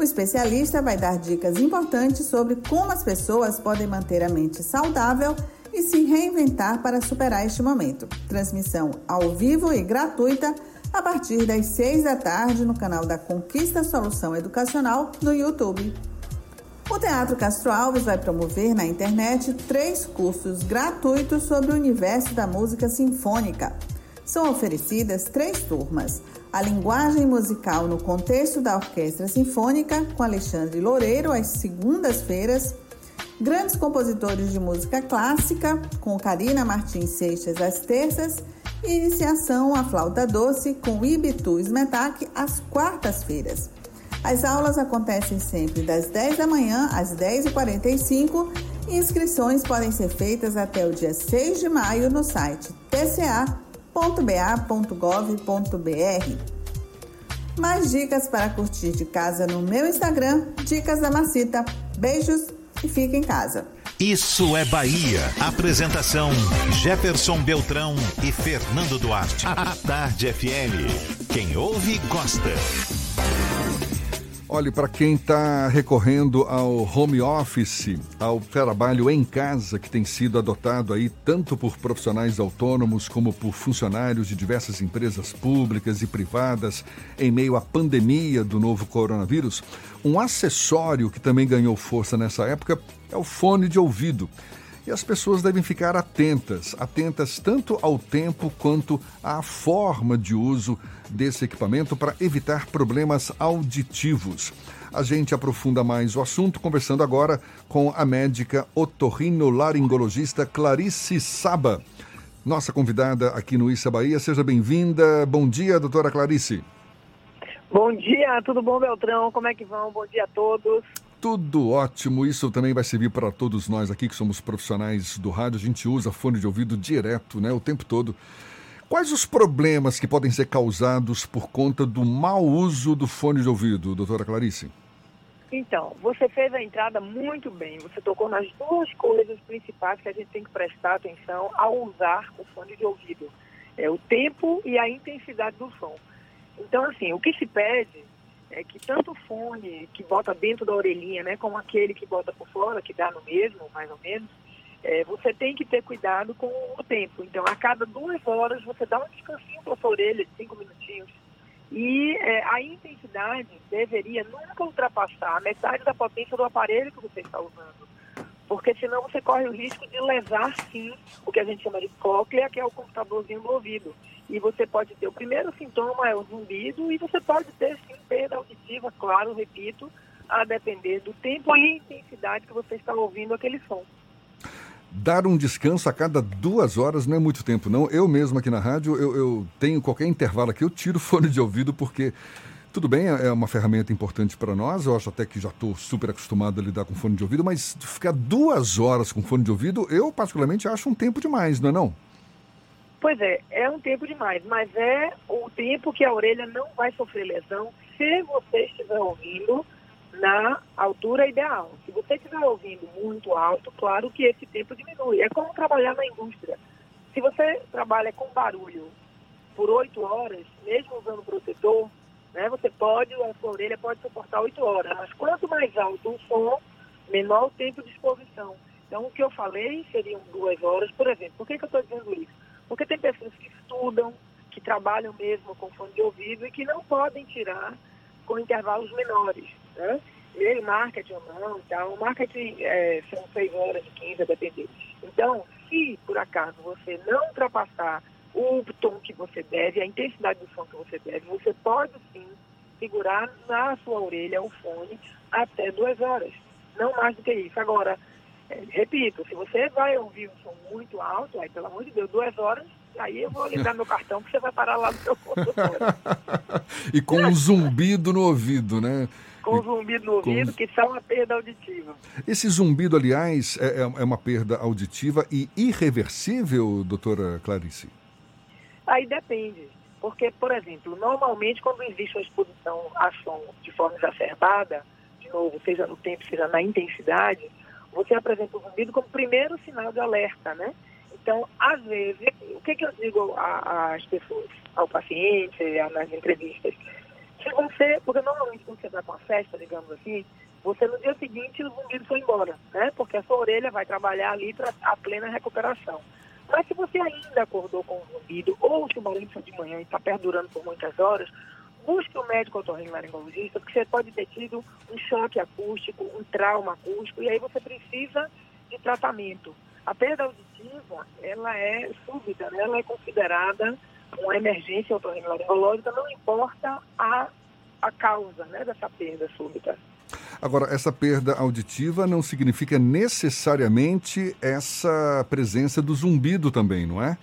O especialista vai dar dicas importantes sobre como as pessoas podem manter a mente saudável e se reinventar para superar este momento. Transmissão ao vivo e gratuita a partir das 6 da tarde no canal da Conquista Solução Educacional no YouTube. O Teatro Castro Alves vai promover na internet três cursos gratuitos sobre o universo da música sinfônica. São oferecidas três turmas: a linguagem musical no contexto da Orquestra Sinfônica, com Alexandre Loureiro, às segundas-feiras Grandes compositores de música clássica, com Karina Martins Seixas às terças, e iniciação à flauta doce com Ibitu Smetak às quartas-feiras. As aulas acontecem sempre das 10 da manhã às 10h45 e inscrições podem ser feitas até o dia 6 de maio no site tca.ba.gov.br. Mais dicas para curtir de casa no meu Instagram, Dicas da Macita. Beijos e fica em casa. Isso é Bahia. Apresentação: Jefferson Beltrão e Fernando Duarte. A Tarde FM. Quem ouve, gosta. Olhe, para quem está recorrendo ao home office, ao trabalho em casa que tem sido adotado aí tanto por profissionais autônomos como por funcionários de diversas empresas públicas e privadas em meio à pandemia do novo coronavírus, um acessório que também ganhou força nessa época é o fone de ouvido. E as pessoas devem ficar atentas, atentas tanto ao tempo quanto à forma de uso desse equipamento para evitar problemas auditivos. A gente aprofunda mais o assunto conversando agora com a médica otorrinolaringologista Clarice Saba. Nossa convidada aqui no Issa Bahia, seja bem-vinda. Bom dia, doutora Clarice. Bom dia, tudo bom, Beltrão? Como é que vão? Bom dia a todos. Tudo ótimo, isso também vai servir para todos nós aqui que somos profissionais do rádio. A gente usa fone de ouvido direto, né, o tempo todo. Quais os problemas que podem ser causados por conta do mau uso do fone de ouvido, doutora Clarice? Então, você fez a entrada muito bem. Você tocou nas duas coisas principais que a gente tem que prestar atenção ao usar o fone de ouvido. É o tempo e a intensidade do som. Então, assim, o que se pede é que tanto o fone que bota dentro da orelhinha, né, como aquele que bota por fora, que dá no mesmo, mais ou menos, é, você tem que ter cuidado com o tempo. Então, a cada duas horas, você dá um descansinho para sua orelha cinco minutinhos. E é, a intensidade deveria nunca ultrapassar a metade da potência do aparelho que você está usando. Porque senão você corre o risco de lesar, sim, o que a gente chama de cóclea, que é o computadorzinho do ouvido e você pode ter o primeiro sintoma é o zumbido e você pode ter sim perda auditiva, claro, repito, a depender do tempo e intensidade que você está ouvindo aquele som. Dar um descanso a cada duas horas não é muito tempo, não. Eu mesmo aqui na rádio, eu, eu tenho qualquer intervalo aqui, eu tiro o fone de ouvido porque tudo bem, é uma ferramenta importante para nós. Eu acho até que já estou super acostumado a lidar com fone de ouvido, mas ficar duas horas com fone de ouvido, eu particularmente acho um tempo demais, não é não? Pois é, é um tempo demais, mas é o tempo que a orelha não vai sofrer lesão se você estiver ouvindo na altura ideal. Se você estiver ouvindo muito alto, claro que esse tempo diminui. É como trabalhar na indústria. Se você trabalha com barulho por oito horas, mesmo usando protetor, né, você pode, a sua orelha pode suportar oito horas. Mas quanto mais alto o som, menor o tempo de exposição. Então, o que eu falei seriam duas horas, por exemplo. Por que, que eu estou dizendo isso? Porque tem pessoas que estudam, que trabalham mesmo com fone de ouvido e que não podem tirar com intervalos menores, né? Ele marketing ou não, então, o marketing é, são 6 horas de 15, a depender. Então, se por acaso você não ultrapassar o tom que você deve, a intensidade do som que você deve, você pode sim segurar na sua orelha o fone até duas horas. Não mais do que isso. Agora, repito, se você vai ouvir um som muito alto, aí pelo amor de Deus, duas horas, aí eu vou ligar meu cartão que você vai parar lá no seu consultório. e com um zumbido no ouvido, né? Com zumbido no ouvido, com... que são uma perda auditiva. Esse zumbido, aliás, é, é, é uma perda auditiva e irreversível, doutora Clarice? Aí depende. Porque, por exemplo, normalmente quando existe uma exposição a som de forma exacerbada, de novo, seja no tempo, seja na intensidade, você apresenta o zumbido como primeiro sinal de alerta, né? Então, às vezes, o que, que eu digo às pessoas, ao paciente, nas entrevistas? Se você, porque normalmente quando você vai com uma festa, digamos assim, você no dia seguinte o zumbido foi embora, né? Porque a sua orelha vai trabalhar ali para a plena recuperação. Mas se você ainda acordou com um zumbido, ou se o barulho foi de manhã e está perdurando por muitas horas, busque o médico otorrinolaringologista, porque você pode ter tido um choque acústico, um trauma acústico, e aí você precisa de tratamento. A perda auditiva, ela é súbita, né? ela é considerada uma emergência otorrinolaringológica, não importa a, a causa né, dessa perda súbita. Agora, essa perda auditiva não significa necessariamente essa presença do zumbido também, não é?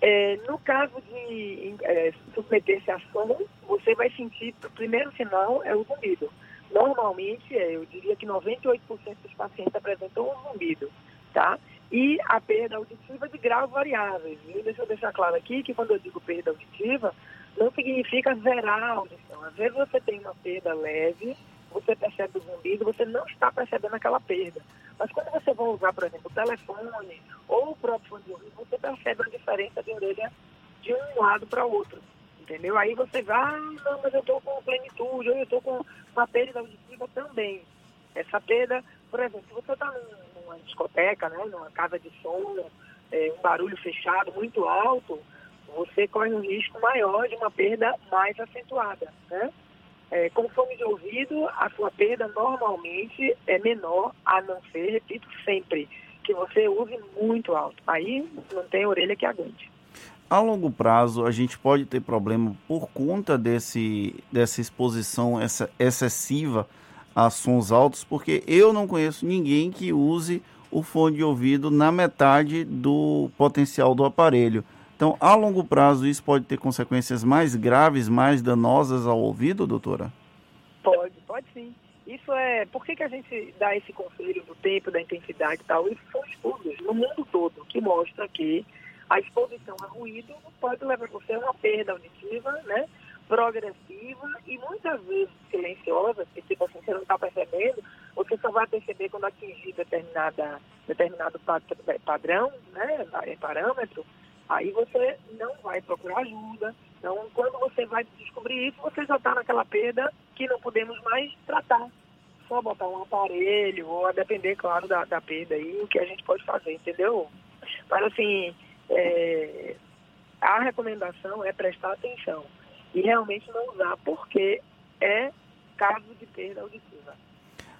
É, no caso de é, submeter-se a som, você vai sentir, o primeiro sinal é o zumbido. Normalmente, é, eu diria que 98% dos pacientes apresentam um zumbido, tá? E a perda auditiva de graus variáveis. Viu? Deixa eu deixar claro aqui que quando eu digo perda auditiva, não significa zerar a audição. Às vezes você tem uma perda leve, você percebe o zumbido, você não está percebendo aquela perda. Mas quando você vai usar, por exemplo, o telefone ou o próprio fone de ouvido, você percebe a diferença de orelha de um lado para o outro. Entendeu? Aí você vai, ah, não, mas eu estou com plenitude, ou eu estou com uma perda auditiva também. Essa perda, por exemplo, se você está numa discoteca, né, numa casa de som, é, um barulho fechado muito alto, você corre um risco maior de uma perda mais acentuada, né? É, com fone de ouvido, a sua perda normalmente é menor, a não ser, repito, sempre, que você use muito alto. Aí não tem orelha que aguente. A longo prazo, a gente pode ter problema por conta desse, dessa exposição essa, excessiva a sons altos, porque eu não conheço ninguém que use o fone de ouvido na metade do potencial do aparelho. Então, a longo prazo, isso pode ter consequências mais graves, mais danosas ao ouvido, doutora? Pode, pode sim. Isso é. Por que, que a gente dá esse conselho do tempo, da intensidade e tal? Isso são estudos no mundo todo que mostram que a exposição a ruído pode levar você a uma perda auditiva, né? Progressiva e muitas vezes silenciosa, que tipo assim, você não está percebendo, você só vai perceber quando atingir determinada, determinado padrão, né? Parâmetro Aí você não vai procurar ajuda. Então, quando você vai descobrir isso, você já está naquela perda que não podemos mais tratar. Só botar um aparelho, ou a depender, claro, da, da perda aí, o que a gente pode fazer, entendeu? Mas, assim, é, a recomendação é prestar atenção e realmente não usar, porque é caso de perda auditiva.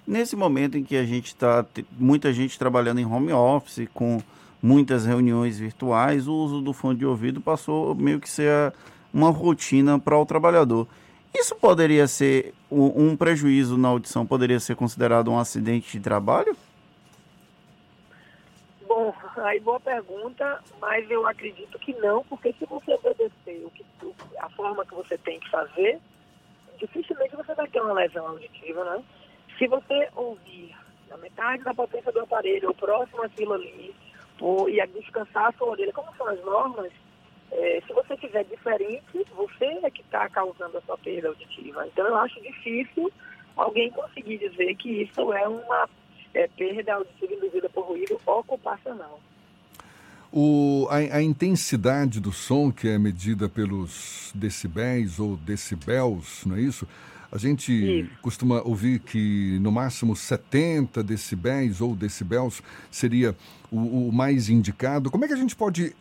Nesse momento em que a gente está, muita gente trabalhando em home office, com muitas reuniões virtuais, o uso do fone de ouvido passou meio que ser uma rotina para o trabalhador. Isso poderia ser um prejuízo na audição, poderia ser considerado um acidente de trabalho? Bom, aí boa pergunta, mas eu acredito que não, porque se você obedecer o que, a forma que você tem que fazer, dificilmente você vai ter uma lesão auditiva, né? Se você ouvir na metade da potência do aparelho, ou próximo àquilo ali, e a descansar a sua orelha, como são as normas, é, se você fizer diferente, você é que está causando a sua perda auditiva. Então eu acho difícil alguém conseguir dizer que isso é uma é, perda auditiva induzida por ruído ocupacional. O, a, a, intensidade do som, que é medida pelos decibéis ou decibels, não é isso? A gente isso. costuma ouvir que no máximo 70 decibéis ou decibels seria o, o mais indicado. Como é que a gente pode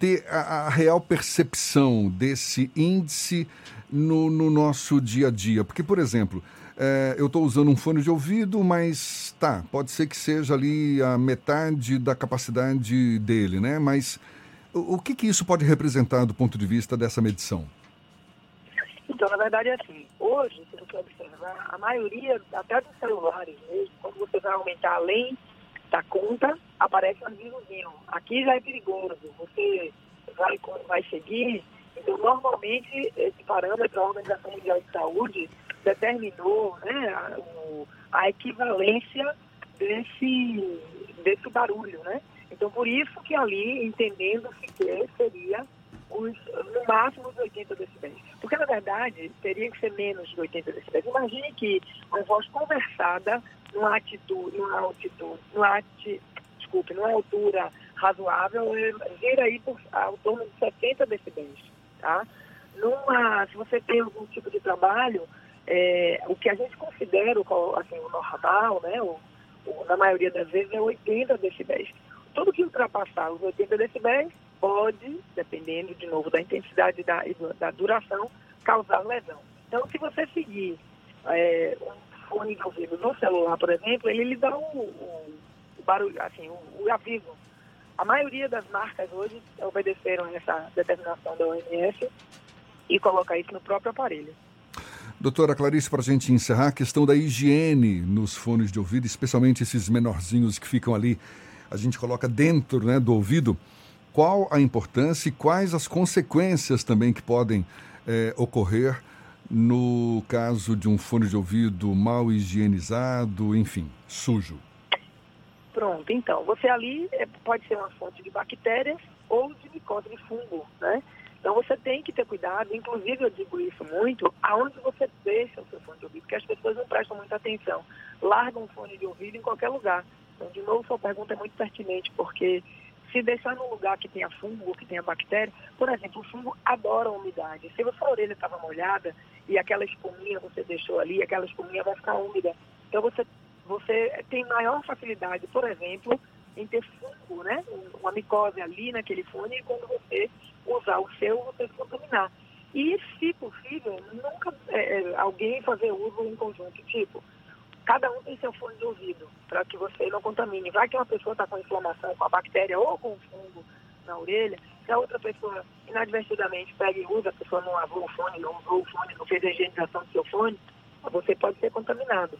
ter a, a real percepção desse índice no, no, nosso dia a dia? Porque, por exemplo, é, eu estou usando um fone de ouvido, mas tá, pode ser que seja ali a metade da capacidade dele, né? Mas o, o que, que isso pode representar do ponto de vista dessa medição? Então, na verdade, é assim. Hoje, se você observar, a maioria, até dos celulares mesmo, quando você vai aumentar além da conta, aparece um avisozinho. Aqui já é perigoso, você vai, vai seguir. Então, normalmente, esse parâmetro, a Organização Mundial de Saúde determinou né, a, equivalência desse, desse barulho, né? Então, por isso que ali, entendendo-se que seria os, no máximo os 80 decibéis. Porque, na verdade, teria que ser menos de 80 decibéis. Imagine que uma voz conversada numa atitude, numa altitude, numa ati, desculpe, numa altura razoável, vira aí por ao torno de 70 decibéis, tá? Numa, se você tem algum tipo de trabalho, é, o que a gente considera assim, o normal, né, o, o, na maioria das vezes, é 80 decibéis. Tudo que ultrapassar os 80 decibéis pode, dependendo de novo da intensidade da, e da duração, causar lesão. Então, se você seguir é, um fone de ouvido no celular, por exemplo, ele lhe dá o, o, o barulho, assim, o, o, aviso. A maioria das marcas hoje obedeceram essa determinação da OMS e coloca isso no próprio aparelho. Doutora Clarice, para a gente encerrar, a questão da higiene nos fones de ouvido, especialmente esses menorzinhos que ficam ali, a gente coloca dentro né, do ouvido qual a importância e quais as consequências também que podem é, ocorrer no caso de um fone de ouvido mal higienizado, enfim, sujo. Pronto, então, você ali é, pode ser uma fonte de bactérias ou de micose de fungo, né? Então você tem que ter cuidado, inclusive eu digo isso muito, aonde você deixa o seu fone de ouvido, porque as pessoas não prestam muita atenção. Largam um fone de ouvido em qualquer lugar. Então, de novo, sua pergunta é muito pertinente, porque se deixar num lugar que tenha fungo, que tenha bactéria, por exemplo, o fungo adora a umidade. Se a sua orelha estava molhada e aquela espuminha você deixou ali, aquela espuminha vai ficar úmida. Então você, você tem maior facilidade, por exemplo, em ter fungo, né? Uma micose ali naquele fone e quando você usar o seu, você se contaminar. E, se possível, nunca é, é alguém fazer uso em conjunto, tipo, cada um tem seu fone de ouvido, para que você não contamine. Vai que uma pessoa está com inflamação com a bactéria ou com fungo na orelha, se a outra pessoa inadvertidamente pega e usa, a pessoa não lavou o fone, não usou o fone, não fez a higienização do seu fone, você pode ser contaminado.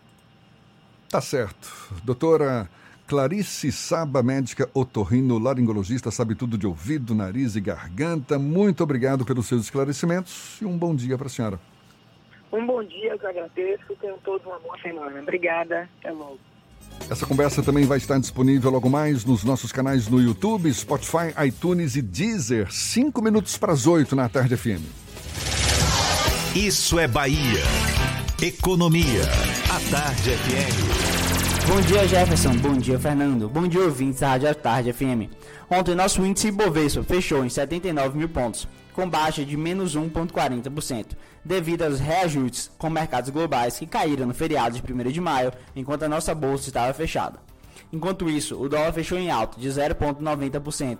Tá certo. Doutora Clarice Saba, médica otorrino laringologista, sabe tudo de ouvido, nariz e garganta. Muito obrigado pelos seus esclarecimentos e um bom dia para a senhora. Um bom dia, eu que agradeço. Tenham todos uma boa semana. Obrigada. Até logo. Essa conversa também vai estar disponível logo mais nos nossos canais no YouTube, Spotify, iTunes e Deezer. Cinco minutos para as oito na Tarde FM. Isso é Bahia. Economia. A Tarde FM. Bom dia, Jefferson. Bom dia, Fernando. Bom dia, ouvintes da Rádio Tarde FM. Ontem, nosso índice Ibovespa fechou em 79 mil pontos, com baixa de menos 1,40%, devido aos reajustes com mercados globais que caíram no feriado de 1 de maio, enquanto a nossa bolsa estava fechada. Enquanto isso, o dólar fechou em alta de 0,90%,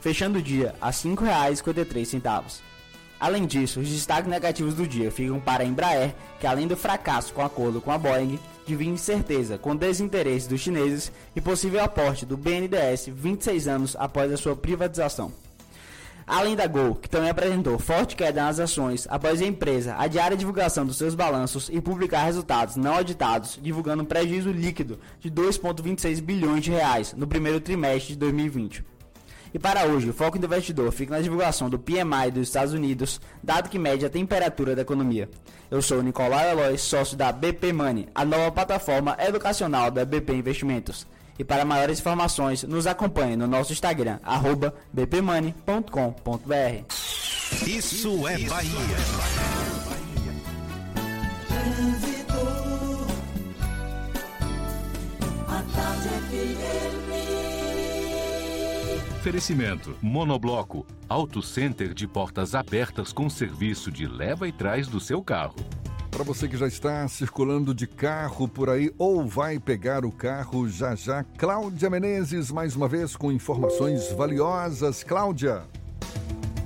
fechando o dia a R$ 5,53. Além disso, os destaques negativos do dia ficam para a Embraer, que além do fracasso com acordo com a Boeing, divide incerteza com desinteresse dos chineses e possível aporte do BNDES 26 anos após a sua privatização. Além da Gol, que também apresentou forte queda nas ações após a empresa adiar a divulgação dos seus balanços e publicar resultados não auditados, divulgando um prejuízo líquido de 2,26 bilhões de reais no primeiro trimestre de 2020. E para hoje, o foco do investidor fica na divulgação do PMI dos Estados Unidos, dado que mede a temperatura da economia. Eu sou Nicolau Eloy, sócio da BP Money, a nova plataforma educacional da BP Investimentos. E para maiores informações, nos acompanhe no nosso Instagram, arroba bpmoney.com.br. Isso é Bahia. Oferecimento: Monobloco, Auto Center de portas abertas com serviço de leva e trás do seu carro. Para você que já está circulando de carro por aí ou vai pegar o carro já já, Cláudia Menezes, mais uma vez com informações valiosas. Cláudia.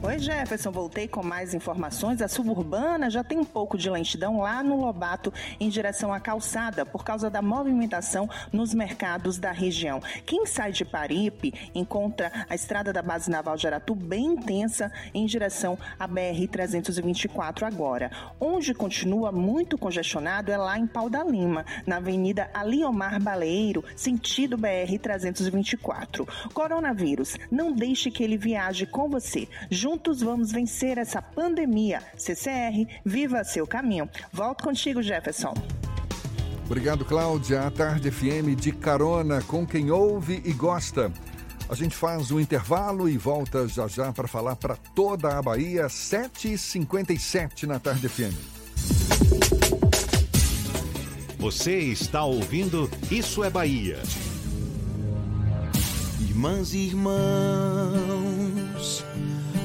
Oi, Jefferson, voltei com mais informações. A suburbana já tem um pouco de lentidão lá no Lobato em direção à calçada por causa da movimentação nos mercados da região. Quem sai de Paripe encontra a estrada da base naval de Aratu bem intensa em direção à BR 324 agora. Onde continua muito congestionado é lá em Pau da Lima, na Avenida Aliomar Baleiro, sentido BR 324. Coronavírus, não deixe que ele viaje com você. Juntos vamos vencer essa pandemia. CCR, viva seu caminho. Volto contigo, Jefferson. Obrigado, Cláudia. A Tarde FM de carona com quem ouve e gosta. A gente faz um intervalo e volta já já para falar para toda a Bahia, 7h57 na Tarde FM. Você está ouvindo Isso é Bahia. Irmãs e irmãos,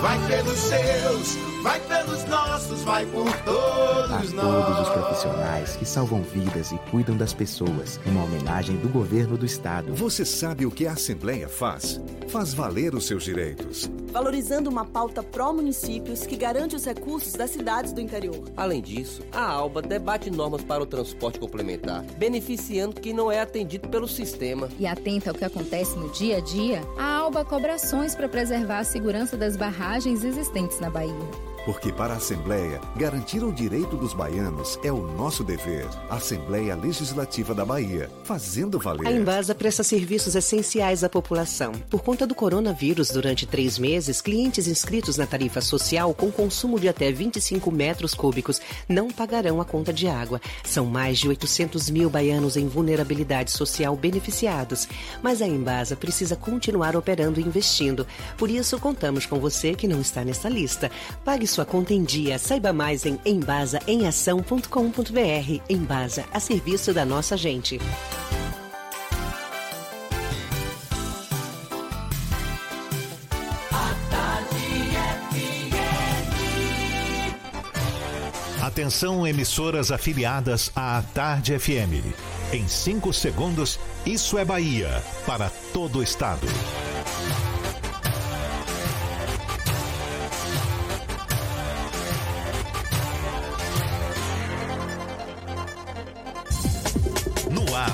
Vai pelos seus, vai pelos nossos, vai por todos a nós. todos os profissionais que salvam vidas e cuidam das pessoas. Uma homenagem do governo do estado. Você sabe o que a Assembleia faz? Faz valer os seus direitos. Valorizando uma pauta pró-municípios que garante os recursos das cidades do interior. Além disso, a ALBA debate normas para o transporte complementar, beneficiando quem não é atendido pelo sistema. E atenta ao que acontece no dia a dia, a ALBA cobra ações para preservar a segurança das barragens existentes na Bahia. Porque para a Assembleia, garantir o direito dos baianos é o nosso dever. Assembleia Legislativa da Bahia, fazendo A valer. Embasa presta serviços essenciais à população. Por conta do coronavírus, durante três meses, clientes inscritos na tarifa social com consumo de até 25 metros cúbicos não pagarão a conta de água. São mais de 800 mil baianos em vulnerabilidade social beneficiados. Mas a Embasa precisa continuar operando e investindo. Por isso, contamos com você que não está nessa lista. Pague sua conta em dia. Saiba mais em embasaemação.com.br. Embasa, a serviço da nossa gente. Atenção, emissoras afiliadas à Tarde FM. Em 5 segundos, Isso é Bahia para todo o estado.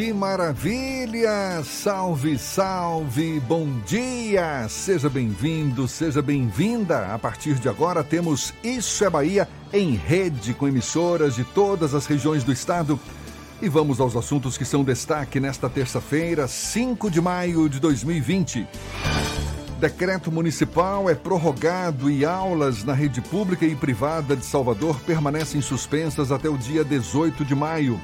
Que maravilha! Salve, salve! Bom dia! Seja bem-vindo, seja bem-vinda! A partir de agora temos Isso é Bahia em rede com emissoras de todas as regiões do estado. E vamos aos assuntos que são destaque nesta terça-feira, 5 de maio de 2020. Decreto municipal é prorrogado e aulas na rede pública e privada de Salvador permanecem suspensas até o dia 18 de maio.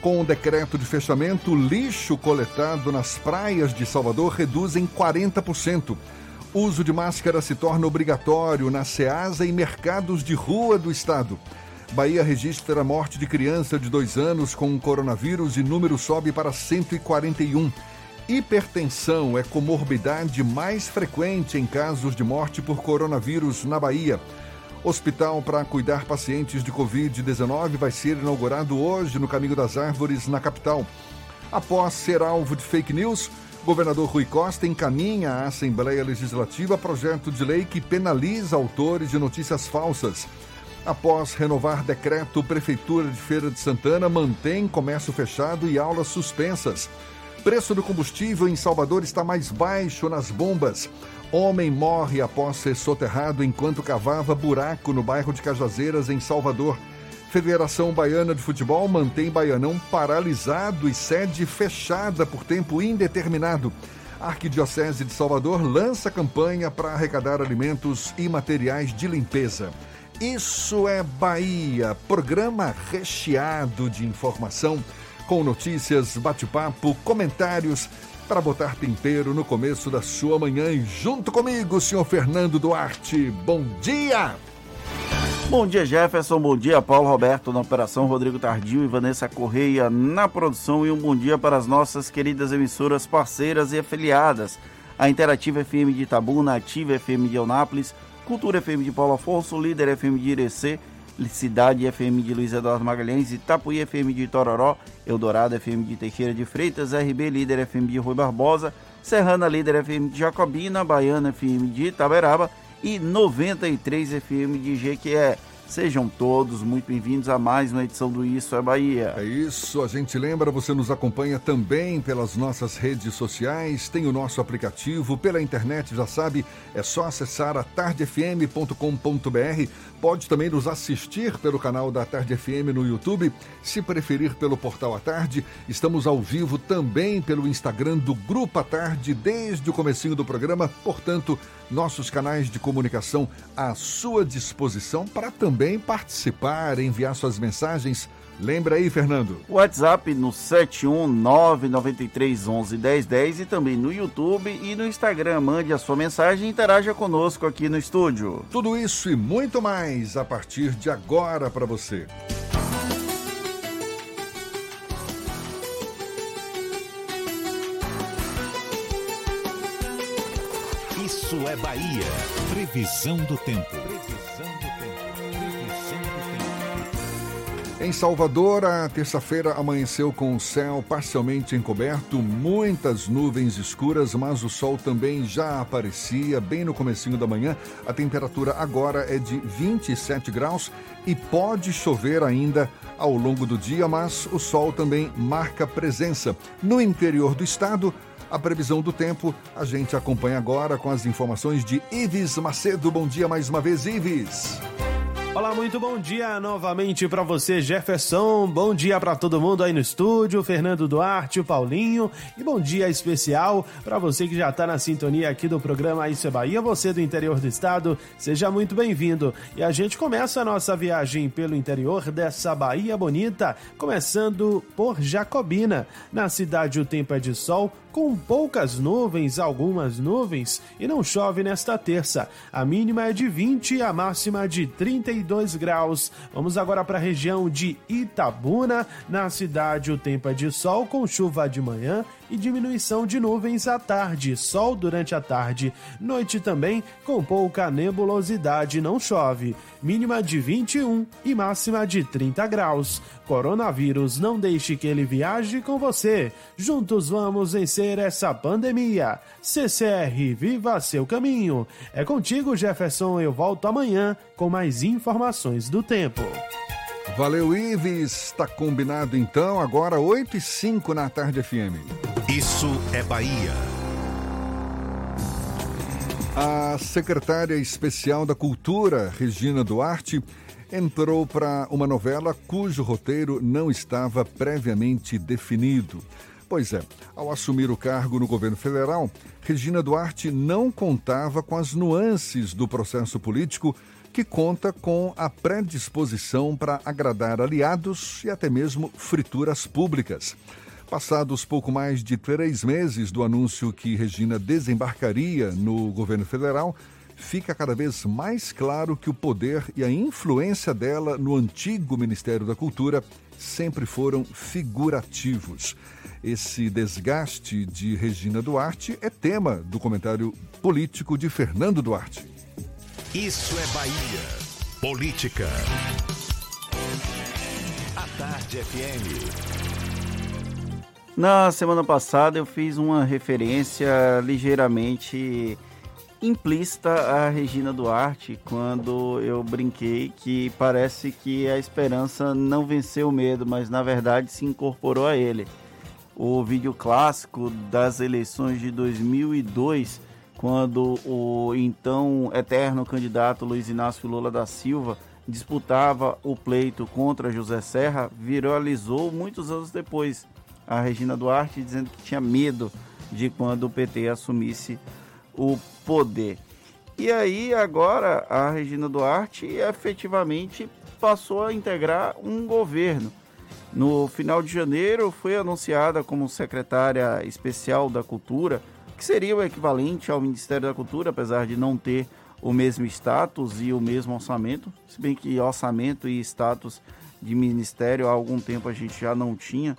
Com o decreto de fechamento, lixo coletado nas praias de Salvador reduz em 40%. Uso de máscara se torna obrigatório na SEASA e mercados de rua do estado. Bahia registra a morte de criança de dois anos com coronavírus e número sobe para 141. Hipertensão é comorbidade mais frequente em casos de morte por coronavírus na Bahia. Hospital para cuidar pacientes de Covid-19 vai ser inaugurado hoje no Caminho das Árvores, na capital. Após ser alvo de fake news, governador Rui Costa encaminha à Assembleia Legislativa projeto de lei que penaliza autores de notícias falsas. Após renovar decreto, Prefeitura de Feira de Santana mantém comércio fechado e aulas suspensas. Preço do combustível em Salvador está mais baixo nas bombas. Homem morre após ser soterrado enquanto cavava buraco no bairro de Cajazeiras, em Salvador. Federação Baiana de Futebol mantém Baianão paralisado e sede fechada por tempo indeterminado. A Arquidiocese de Salvador lança campanha para arrecadar alimentos e materiais de limpeza. Isso é Bahia, programa recheado de informação, com notícias, bate-papo, comentários, para botar tempero no começo da sua manhã. E junto comigo, senhor Fernando Duarte. Bom dia! Bom dia, Jefferson. Bom dia, Paulo Roberto na operação, Rodrigo Tardio e Vanessa Correia na produção. E um bom dia para as nossas queridas emissoras parceiras e afiliadas. A Interativa FM de Itabuna, Ativa FM de Eunápolis, Cultura FM de Paulo Afonso, Líder FM de Irecê, Cidade FM de Luiz Eduardo Magalhães, Itapuí FM de Tororó, Eldorado FM de Teixeira de Freitas, RB Líder FM de Rui Barbosa, Serrana Líder FM de Jacobina, Baiana FM de Itaberaba e 93 FM de Jequié. Sejam todos muito bem-vindos a mais uma edição do Isso é Bahia. É isso, a gente lembra, você nos acompanha também pelas nossas redes sociais, tem o nosso aplicativo, pela internet, já sabe, é só acessar a tardefm.com.br. Pode também nos assistir pelo canal da Tarde FM no YouTube, se preferir pelo portal à tarde. Estamos ao vivo também pelo Instagram do Grupo à Tarde desde o comecinho do programa, portanto, nossos canais de comunicação à sua disposição para também participar, enviar suas mensagens. Lembra aí, Fernando? WhatsApp no 71993111010 e também no YouTube e no Instagram. Mande a sua mensagem e interaja conosco aqui no estúdio. Tudo isso e muito mais a partir de agora para você. Isso é Bahia. Previsão do tempo. Em Salvador, a terça-feira amanheceu com o céu parcialmente encoberto, muitas nuvens escuras, mas o sol também já aparecia bem no comecinho da manhã. A temperatura agora é de 27 graus e pode chover ainda ao longo do dia, mas o sol também marca presença. No interior do estado, a previsão do tempo a gente acompanha agora com as informações de Ives Macedo. Bom dia mais uma vez, Ives. Olá, muito bom dia novamente para você, Jefferson. Bom dia para todo mundo aí no estúdio, Fernando Duarte, o Paulinho. E bom dia especial para você que já está na sintonia aqui do programa Isso é Bahia, você do interior do estado. Seja muito bem-vindo. E a gente começa a nossa viagem pelo interior dessa Bahia bonita, começando por Jacobina. Na cidade o tempo é de sol, com poucas nuvens, algumas nuvens, e não chove nesta terça. A mínima é de 20 e a máxima de 32 graus. Vamos agora para a região de Itabuna. Na cidade, o tempo é de sol com chuva de manhã e diminuição de nuvens à tarde, sol durante a tarde. Noite também com pouca nebulosidade, não chove. Mínima de 21 e máxima de 30 graus. Coronavírus, não deixe que ele viaje com você. Juntos vamos vencer essa pandemia. CCR, viva seu caminho. É contigo, Jefferson. Eu volto amanhã com mais informações do tempo. Valeu, Ives. Está combinado então, agora 8 e 5 na tarde FM. Isso é Bahia. A secretária especial da Cultura, Regina Duarte, entrou para uma novela cujo roteiro não estava previamente definido. Pois é, ao assumir o cargo no governo federal, Regina Duarte não contava com as nuances do processo político que conta com a predisposição para agradar aliados e até mesmo frituras públicas. Passados pouco mais de três meses do anúncio que Regina desembarcaria no governo federal, fica cada vez mais claro que o poder e a influência dela no antigo Ministério da Cultura sempre foram figurativos. Esse desgaste de Regina Duarte é tema do comentário político de Fernando Duarte. Isso é Bahia. Política. A Tarde FM. Na semana passada eu fiz uma referência ligeiramente implícita a Regina Duarte quando eu brinquei que parece que a esperança não venceu o medo, mas na verdade se incorporou a ele. O vídeo clássico das eleições de 2002, quando o então eterno candidato Luiz Inácio Lula da Silva disputava o pleito contra José Serra, viralizou muitos anos depois. A Regina Duarte dizendo que tinha medo de quando o PT assumisse o poder. E aí agora a Regina Duarte efetivamente passou a integrar um governo. No final de janeiro foi anunciada como secretária especial da Cultura, que seria o equivalente ao Ministério da Cultura, apesar de não ter o mesmo status e o mesmo orçamento, se bem que orçamento e status de ministério há algum tempo a gente já não tinha.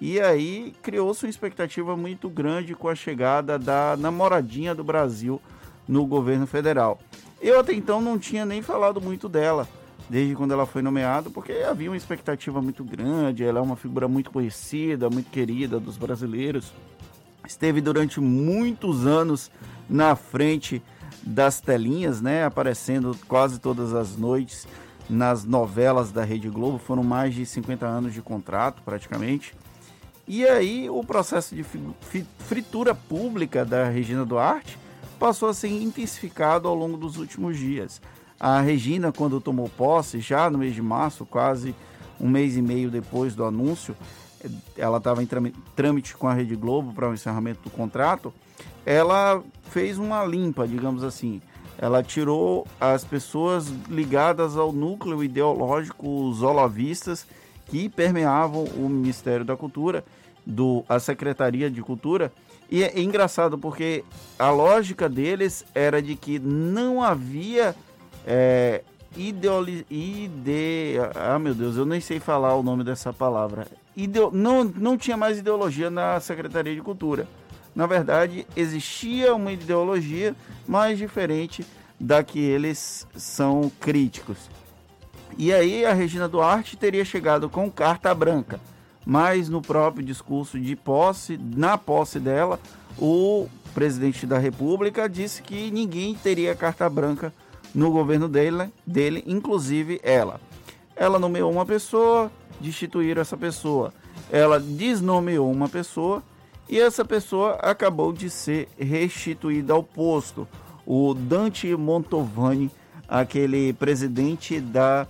E aí criou-se uma expectativa muito grande com a chegada da namoradinha do Brasil no governo federal. Eu até então não tinha nem falado muito dela, desde quando ela foi nomeada, porque havia uma expectativa muito grande, ela é uma figura muito conhecida, muito querida dos brasileiros. Esteve durante muitos anos na frente das telinhas, né, aparecendo quase todas as noites nas novelas da Rede Globo, foram mais de 50 anos de contrato, praticamente. E aí o processo de fritura pública da Regina Duarte passou a ser intensificado ao longo dos últimos dias. A Regina, quando tomou posse, já no mês de março, quase um mês e meio depois do anúncio, ela estava em trâmite com a Rede Globo para o encerramento do contrato, ela fez uma limpa, digamos assim. Ela tirou as pessoas ligadas ao núcleo ideológico, os olavistas, que permeavam o Ministério da Cultura, do, a Secretaria de Cultura. E é engraçado porque a lógica deles era de que não havia é, ideoli, ide, ah meu Deus, eu nem sei falar o nome dessa palavra. Ideo, não, não tinha mais ideologia na Secretaria de Cultura. Na verdade, existia uma ideologia mais diferente da que eles são críticos. E aí a Regina Duarte teria chegado com carta branca, mas no próprio discurso de posse, na posse dela, o presidente da República disse que ninguém teria carta branca no governo dele, dele, inclusive ela. Ela nomeou uma pessoa, destituíram essa pessoa. Ela desnomeou uma pessoa e essa pessoa acabou de ser restituída ao posto. O Dante Montovani, aquele presidente da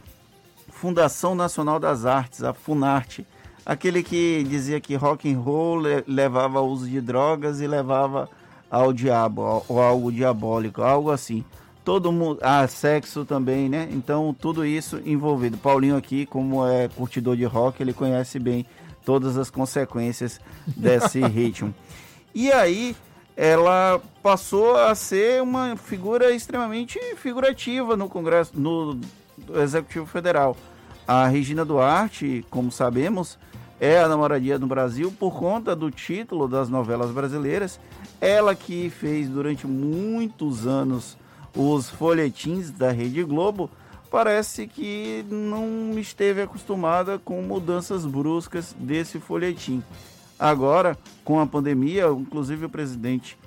Fundação Nacional das Artes, a Funarte, aquele que dizia que rock and roll levava ao uso de drogas e levava ao diabo, ou algo diabólico, algo assim. Todo mundo, ah, sexo também, né? Então tudo isso envolvido. Paulinho aqui, como é curtidor de rock, ele conhece bem todas as consequências desse ritmo. E aí ela passou a ser uma figura extremamente figurativa no Congresso, no do Executivo Federal. A Regina Duarte, como sabemos, é a namoradia no Brasil por conta do título das novelas brasileiras. Ela que fez durante muitos anos os folhetins da Rede Globo, parece que não esteve acostumada com mudanças bruscas desse folhetim. Agora, com a pandemia, inclusive o presidente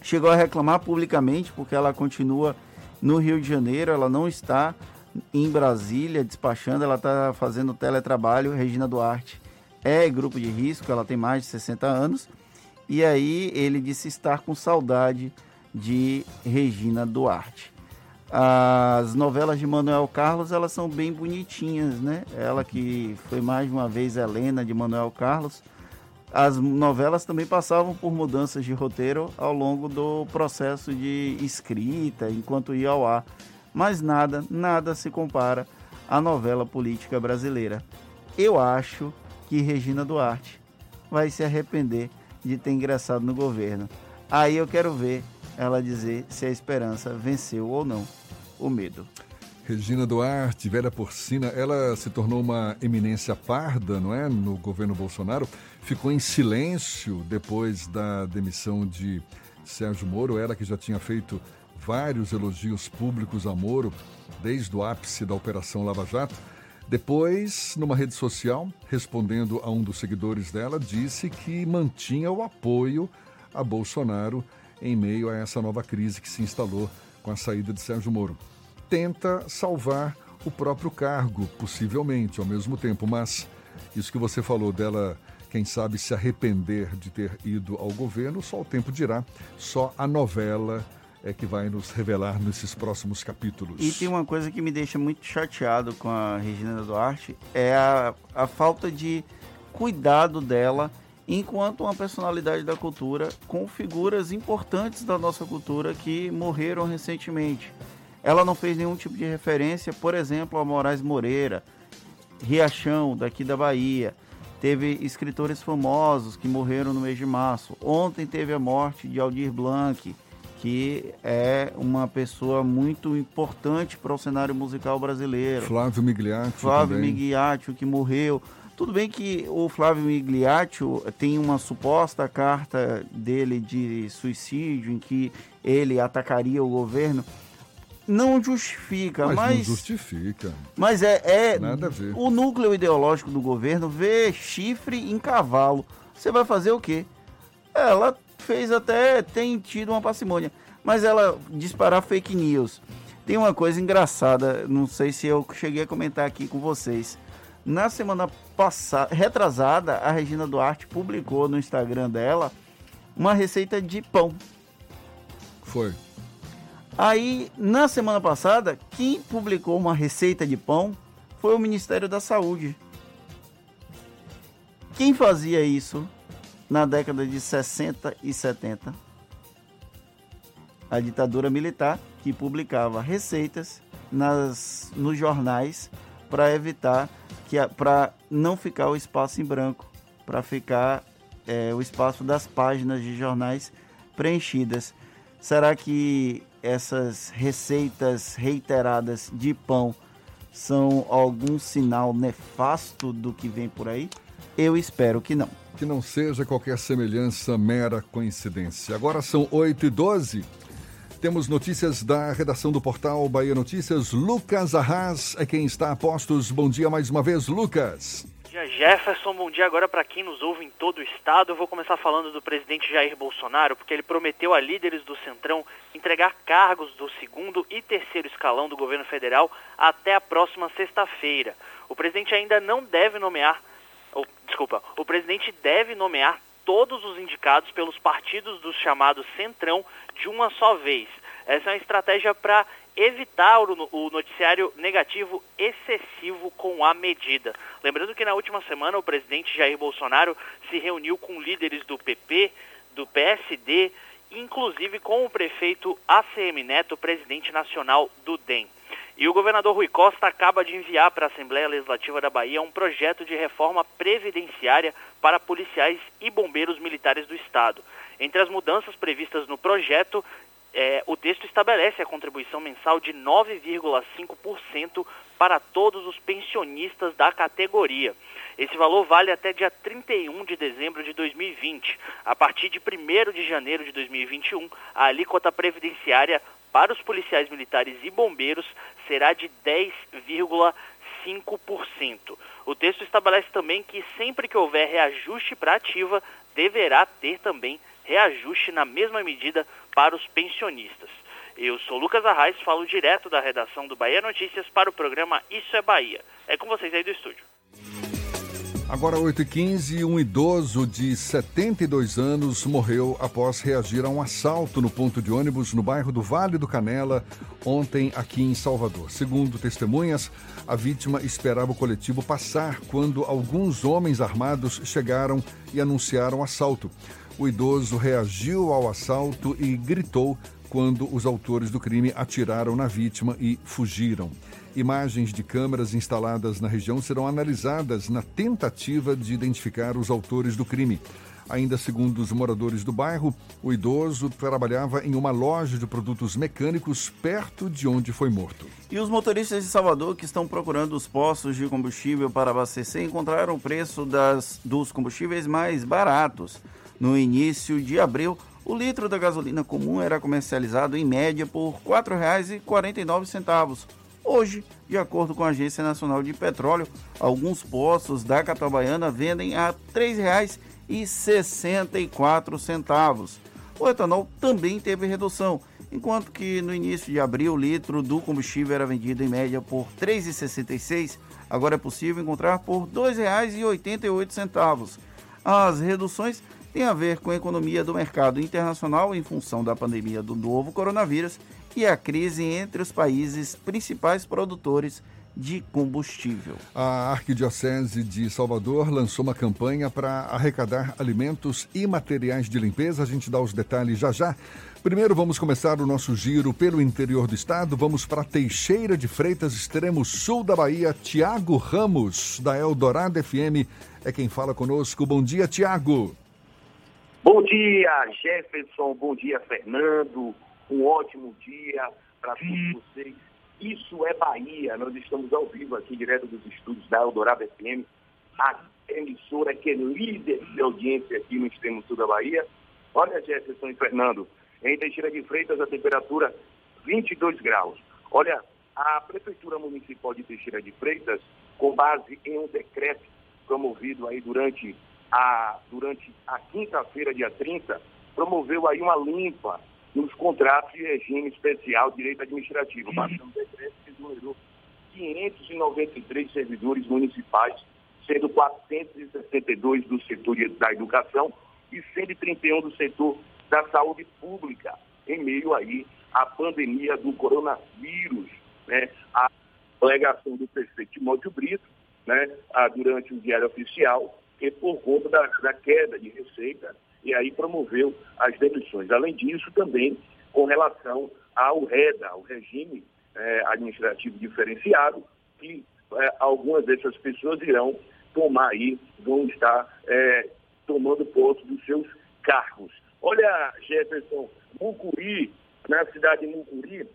chegou a reclamar publicamente porque ela continua no Rio de Janeiro, ela não está em Brasília, despachando, ela está fazendo teletrabalho. Regina Duarte é grupo de risco, ela tem mais de 60 anos. E aí ele disse estar com saudade de Regina Duarte. As novelas de Manuel Carlos, elas são bem bonitinhas, né? Ela que foi mais uma vez Helena de Manuel Carlos. As novelas também passavam por mudanças de roteiro ao longo do processo de escrita, enquanto ia ao ar mas nada, nada se compara à novela política brasileira. Eu acho que Regina Duarte vai se arrepender de ter ingressado no governo. Aí eu quero ver ela dizer se a esperança venceu ou não o medo. Regina Duarte, velha porcina, ela se tornou uma eminência parda, não é? No governo Bolsonaro. Ficou em silêncio depois da demissão de Sérgio Moro, ela que já tinha feito vários elogios públicos a Moro desde o ápice da Operação Lava Jato. Depois, numa rede social, respondendo a um dos seguidores dela, disse que mantinha o apoio a Bolsonaro em meio a essa nova crise que se instalou com a saída de Sérgio Moro. Tenta salvar o próprio cargo, possivelmente, ao mesmo tempo, mas isso que você falou dela, quem sabe se arrepender de ter ido ao governo, só o tempo dirá, só a novela é que vai nos revelar nesses próximos capítulos. E tem uma coisa que me deixa muito chateado com a Regina Duarte, é a, a falta de cuidado dela enquanto uma personalidade da cultura com figuras importantes da nossa cultura que morreram recentemente. Ela não fez nenhum tipo de referência, por exemplo, a Moraes Moreira, Riachão, daqui da Bahia. Teve escritores famosos que morreram no mês de março. Ontem teve a morte de Aldir Blanc, que é uma pessoa muito importante para o cenário musical brasileiro. Flávio Migliaccio Flávio também. Migliaccio, que morreu. Tudo bem que o Flávio Migliaccio tem uma suposta carta dele de suicídio em que ele atacaria o governo. Não justifica, Mas, mas. não justifica. Mas é, é Nada a ver. o núcleo ideológico do governo vê chifre em cavalo. Você vai fazer o quê? Ela fez até, tem tido uma parcimônia, mas ela disparar fake news. Tem uma coisa engraçada, não sei se eu cheguei a comentar aqui com vocês. Na semana passada, retrasada, a Regina Duarte publicou no Instagram dela uma receita de pão. Foi. Aí, na semana passada, quem publicou uma receita de pão foi o Ministério da Saúde. Quem fazia isso na década de 60 e 70? A ditadura militar que publicava receitas nas, nos jornais para evitar que para não ficar o espaço em branco, para ficar é, o espaço das páginas de jornais preenchidas. Será que essas receitas reiteradas de pão são algum sinal nefasto do que vem por aí? Eu espero que não. Que não seja qualquer semelhança mera coincidência. Agora são 8 e 12 Temos notícias da redação do portal Bahia Notícias. Lucas Arras é quem está a postos. Bom dia mais uma vez, Lucas. Bom dia, Jefferson. Bom dia agora para quem nos ouve em todo o estado. Eu vou começar falando do presidente Jair Bolsonaro, porque ele prometeu a líderes do Centrão entregar cargos do segundo e terceiro escalão do governo federal até a próxima sexta-feira. O presidente ainda não deve nomear, ou, desculpa, o presidente deve nomear todos os indicados pelos partidos do chamado Centrão de uma só vez. Essa é uma estratégia para evitar o noticiário negativo excessivo com a medida. Lembrando que na última semana o presidente Jair Bolsonaro se reuniu com líderes do PP, do PSD, inclusive com o prefeito ACM Neto, presidente nacional do DEM. E o governador Rui Costa acaba de enviar para a Assembleia Legislativa da Bahia um projeto de reforma previdenciária para policiais e bombeiros militares do Estado. Entre as mudanças previstas no projeto, é, o texto estabelece a contribuição mensal de 9,5% para todos os pensionistas da categoria. Esse valor vale até dia 31 de dezembro de 2020. A partir de 1 de janeiro de 2021, a alíquota previdenciária para os policiais militares e bombeiros será de 10,5%. O texto estabelece também que sempre que houver reajuste para ativa, deverá ter também reajuste na mesma medida para os pensionistas. Eu sou Lucas Arraes, falo direto da redação do Bahia Notícias para o programa Isso é Bahia. É com vocês aí do estúdio. Agora 8h15, um idoso de 72 anos morreu após reagir a um assalto no ponto de ônibus no bairro do Vale do Canela, ontem aqui em Salvador. Segundo testemunhas, a vítima esperava o coletivo passar quando alguns homens armados chegaram e anunciaram o assalto. O idoso reagiu ao assalto e gritou quando os autores do crime atiraram na vítima e fugiram. Imagens de câmeras instaladas na região serão analisadas na tentativa de identificar os autores do crime. Ainda segundo os moradores do bairro, o idoso trabalhava em uma loja de produtos mecânicos perto de onde foi morto. E os motoristas de Salvador que estão procurando os postos de combustível para abastecer encontraram o preço das, dos combustíveis mais baratos. No início de abril, o litro da gasolina comum era comercializado em média por R$ 4,49. Hoje, de acordo com a Agência Nacional de Petróleo, alguns postos da Catabaiana vendem a R$ 3,64. o etanol também teve redução, enquanto que no início de abril o litro do combustível era vendido em média por R$ 3,66, agora é possível encontrar por R$ 2,88. As reduções têm a ver com a economia do mercado internacional em função da pandemia do novo coronavírus e a crise entre os países principais produtores de combustível. A Arquidiocese de Salvador lançou uma campanha para arrecadar alimentos e materiais de limpeza. A gente dá os detalhes já já. Primeiro vamos começar o nosso giro pelo interior do estado. Vamos para Teixeira de Freitas, extremo sul da Bahia. Tiago Ramos, da Eldorado FM, é quem fala conosco. Bom dia, Tiago. Bom dia, Jefferson. Bom dia, Fernando. Um ótimo dia para todos vocês. Isso é Bahia. Nós estamos ao vivo aqui, direto dos estúdios da Eldorado FM, a emissora que é líder de audiência aqui no extremo sul da Bahia. Olha, Jefferson e Fernando, em Teixeira de Freitas a temperatura 22 graus. Olha, a Prefeitura Municipal de Teixeira de Freitas, com base em um decreto promovido aí durante a, durante a quinta-feira, dia 30, promoveu aí uma limpa nos contratos de regime especial direito administrativo. Baixando o decreto que exonerou 593 servidores municipais, sendo 462 do setor da educação e 131 do setor da saúde pública, em meio aí à pandemia do coronavírus. Né? A alegação do prefeito Timóteo Brito, né, durante o diário oficial, que por conta da, da queda de receita e aí promoveu as demissões. Além disso, também com relação ao REDA, o regime é, administrativo diferenciado, que é, algumas dessas pessoas irão tomar aí, vão estar é, tomando posse dos seus cargos. Olha, Jefferson, Mucuri, na cidade de Mucuri,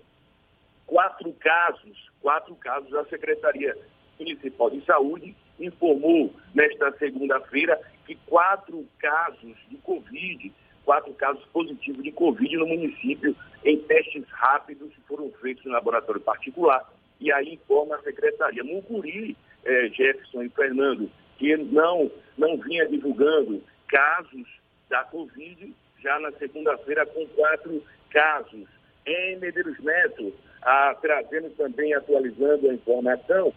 quatro casos, quatro casos, a Secretaria Municipal de Saúde informou nesta segunda-feira que quatro casos de Covid, quatro casos positivos de Covid no município, em testes rápidos foram feitos no laboratório particular. E aí informa a secretaria. Mucuri, eh, Jefferson e Fernando, que não, não vinha divulgando casos da Covid, já na segunda-feira com quatro casos. Em Medeiros Neto, trazendo também, atualizando a informação,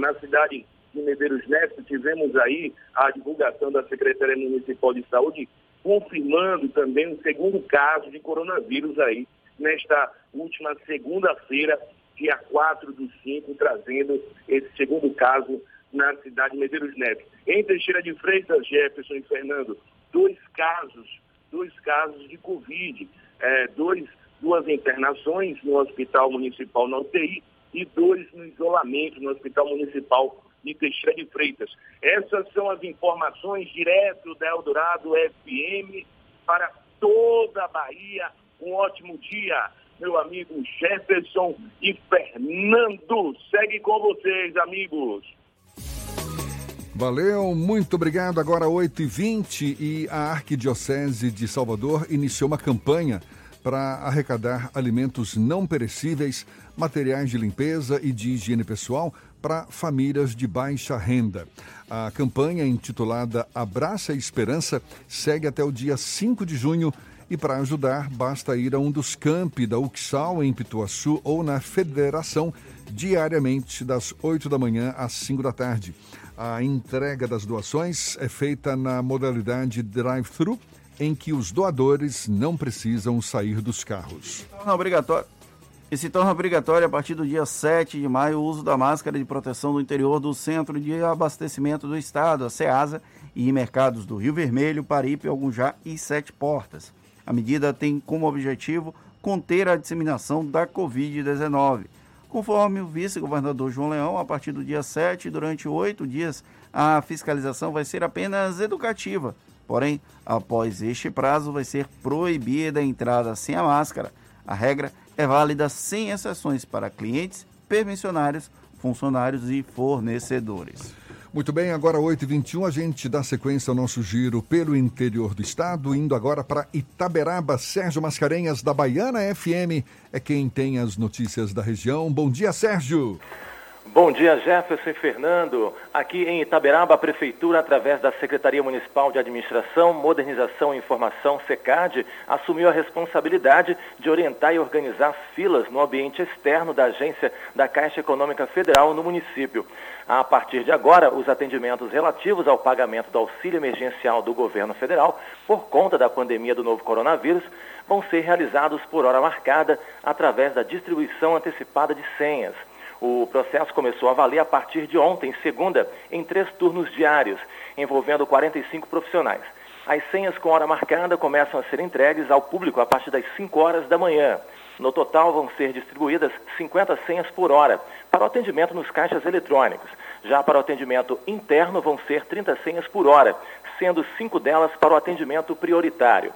na cidade de Medeiros Neto, tivemos aí a divulgação da Secretaria Municipal de Saúde, confirmando também um segundo caso de coronavírus aí, nesta última segunda-feira, dia 4 do 5, trazendo esse segundo caso na cidade de Medeiros Neto. Em Teixeira de Freitas, Jefferson e Fernando, dois casos, dois casos de Covid, é, dois, duas internações no Hospital Municipal na UTI e dois no isolamento no Hospital Municipal de Teixeira de Freitas. Essas são as informações direto da Eldorado FM para toda a Bahia. Um ótimo dia, meu amigo Jefferson e Fernando. Segue com vocês, amigos. Valeu, muito obrigado. Agora 8h20 e a Arquidiocese de Salvador iniciou uma campanha para arrecadar alimentos não perecíveis, materiais de limpeza e de higiene pessoal para famílias de baixa renda. A campanha, intitulada Abraça a Esperança, segue até o dia 5 de junho e para ajudar basta ir a um dos campi da Uxal em Pituaçu ou na Federação diariamente das 8 da manhã às 5 da tarde. A entrega das doações é feita na modalidade drive-thru, em que os doadores não precisam sair dos carros. Não, obrigatório e se torna obrigatório a partir do dia 7 de maio o uso da máscara de proteção no interior do Centro de Abastecimento do Estado, a SEASA, e em mercados do Rio Vermelho, Paripe, Algunjá e Sete Portas. A medida tem como objetivo conter a disseminação da Covid-19. Conforme o vice-governador João Leão, a partir do dia 7, durante oito dias, a fiscalização vai ser apenas educativa. Porém, após este prazo, vai ser proibida a entrada sem a máscara. A regra é válida sem exceções para clientes, permissionários, funcionários e fornecedores. Muito bem, agora 8h21, a gente dá sequência ao nosso giro pelo interior do estado, indo agora para Itaberaba. Sérgio Mascarenhas, da Baiana FM, é quem tem as notícias da região. Bom dia, Sérgio. Bom dia, Jefferson e Fernando. Aqui em Itaberaba, a Prefeitura, através da Secretaria Municipal de Administração, Modernização e Informação, SECAD, assumiu a responsabilidade de orientar e organizar as filas no ambiente externo da agência da Caixa Econômica Federal no município. A partir de agora, os atendimentos relativos ao pagamento do auxílio emergencial do governo federal, por conta da pandemia do novo coronavírus, vão ser realizados por hora marcada através da distribuição antecipada de senhas. O processo começou a valer a partir de ontem, segunda, em três turnos diários, envolvendo 45 profissionais. As senhas com hora marcada começam a ser entregues ao público a partir das 5 horas da manhã. No total, vão ser distribuídas 50 senhas por hora para o atendimento nos caixas eletrônicos. Já para o atendimento interno, vão ser 30 senhas por hora, sendo cinco delas para o atendimento prioritário.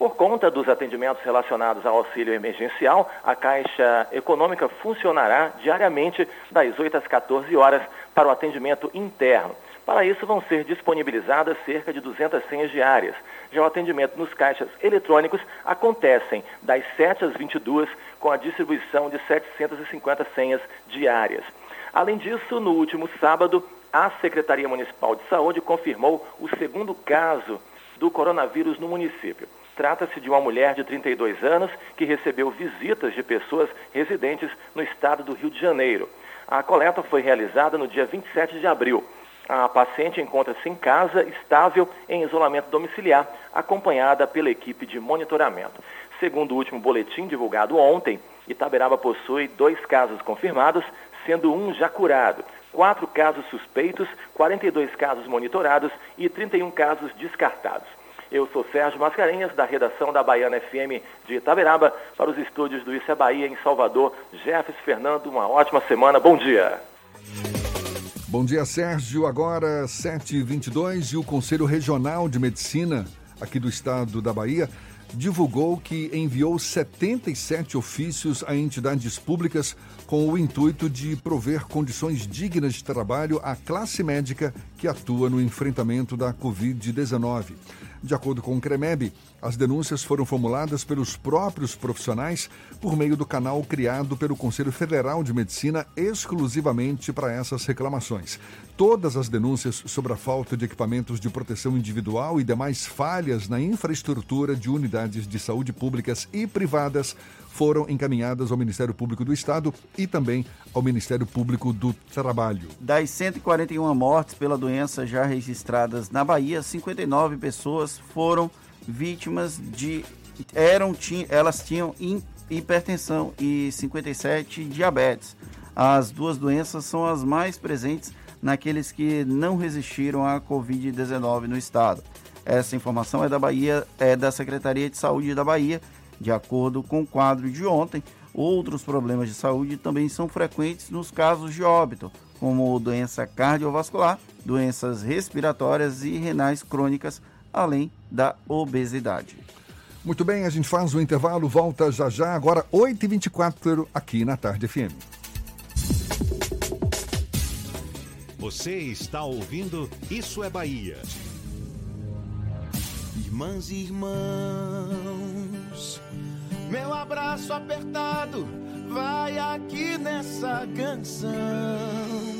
Por conta dos atendimentos relacionados ao auxílio emergencial, a Caixa Econômica funcionará diariamente das 8 às 14 horas para o atendimento interno. Para isso, vão ser disponibilizadas cerca de 200 senhas diárias. Já o atendimento nos caixas eletrônicos acontecem das 7 às 22, com a distribuição de 750 senhas diárias. Além disso, no último sábado, a Secretaria Municipal de Saúde confirmou o segundo caso do coronavírus no município. Trata-se de uma mulher de 32 anos que recebeu visitas de pessoas residentes no estado do Rio de Janeiro. A coleta foi realizada no dia 27 de abril. A paciente encontra-se em casa, estável, em isolamento domiciliar, acompanhada pela equipe de monitoramento. Segundo o último boletim divulgado ontem, Itaberaba possui dois casos confirmados, sendo um já curado, quatro casos suspeitos, 42 casos monitorados e 31 casos descartados. Eu sou Sérgio Mascarenhas, da redação da Baiana FM de Itaberaba, para os estúdios do Isso é Bahia, em Salvador. Jefferson Fernando, uma ótima semana. Bom dia. Bom dia, Sérgio. Agora, 7h22, e o Conselho Regional de Medicina aqui do estado da Bahia divulgou que enviou 77 ofícios a entidades públicas com o intuito de prover condições dignas de trabalho à classe médica que atua no enfrentamento da Covid-19. De acordo com o CREMEB, as denúncias foram formuladas pelos próprios profissionais por meio do canal criado pelo Conselho Federal de Medicina exclusivamente para essas reclamações. Todas as denúncias sobre a falta de equipamentos de proteção individual e demais falhas na infraestrutura de unidades de saúde públicas e privadas foram encaminhadas ao Ministério Público do Estado e também ao Ministério Público do Trabalho. Das 141 mortes pela doença já registradas na Bahia, 59 pessoas foram vítimas de eram elas tinham hipertensão e 57 diabetes. As duas doenças são as mais presentes naqueles que não resistiram à Covid-19 no estado. Essa informação é da Bahia, é da Secretaria de Saúde da Bahia de acordo com o quadro de ontem, outros problemas de saúde também são frequentes nos casos de óbito, como doença cardiovascular, doenças respiratórias e renais crônicas, além da obesidade. Muito bem, a gente faz o intervalo, volta já já, agora 8h24 aqui na Tarde FM. Você está ouvindo Isso é Bahia. Irmãs e irmãos meu abraço apertado vai aqui nessa canção.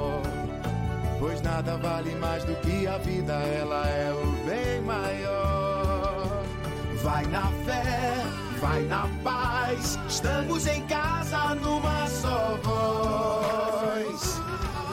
Pois nada vale mais do que a vida, ela é o bem maior. Vai na fé, vai na paz, estamos em casa numa só voz.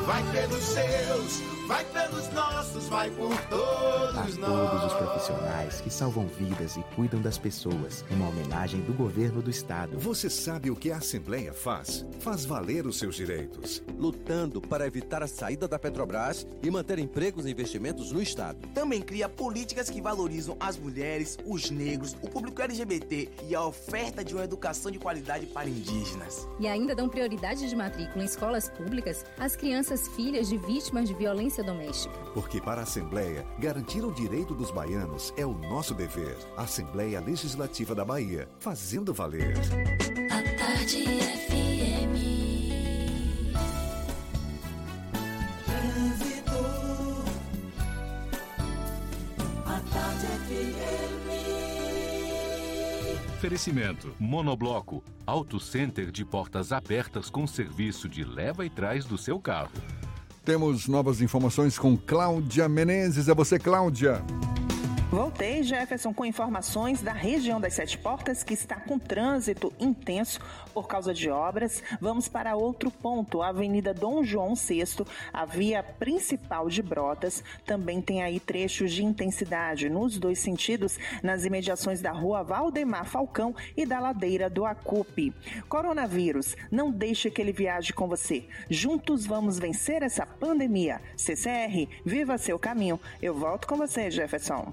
Vai pelos seus, vai pelos nossos, vai por todos a nós. todos os profissionais que salvam vidas e cuidam das pessoas, uma homenagem do governo do estado. Você sabe o que a Assembleia faz? Faz valer os seus direitos. Lutando para evitar a saída da Petrobras e manter empregos e investimentos no estado. Também cria políticas que valorizam as mulheres, os negros, o público LGBT e a oferta de uma educação de qualidade para indígenas. E ainda dão prioridade de matrícula em escolas públicas às crianças filhas de vítimas de violência violência doméstica. Porque para a Assembleia, garantir o direito dos baianos é o nosso dever. Assembleia Legislativa da Bahia, fazendo valer. A tarde FM. Trânsito. A tarde FM. Oferecimento: Monobloco, Auto Center de portas abertas com serviço de leva e trás do seu carro. Temos novas informações com Cláudia Menezes. É você, Cláudia. Voltei, Jefferson, com informações da região das Sete Portas, que está com trânsito intenso por causa de obras. Vamos para outro ponto, a Avenida Dom João VI, a via principal de Brotas. Também tem aí trechos de intensidade nos dois sentidos, nas imediações da rua Valdemar Falcão e da ladeira do Acupe. Coronavírus, não deixe que ele viaje com você. Juntos vamos vencer essa pandemia. CCR, viva seu caminho. Eu volto com você, Jefferson.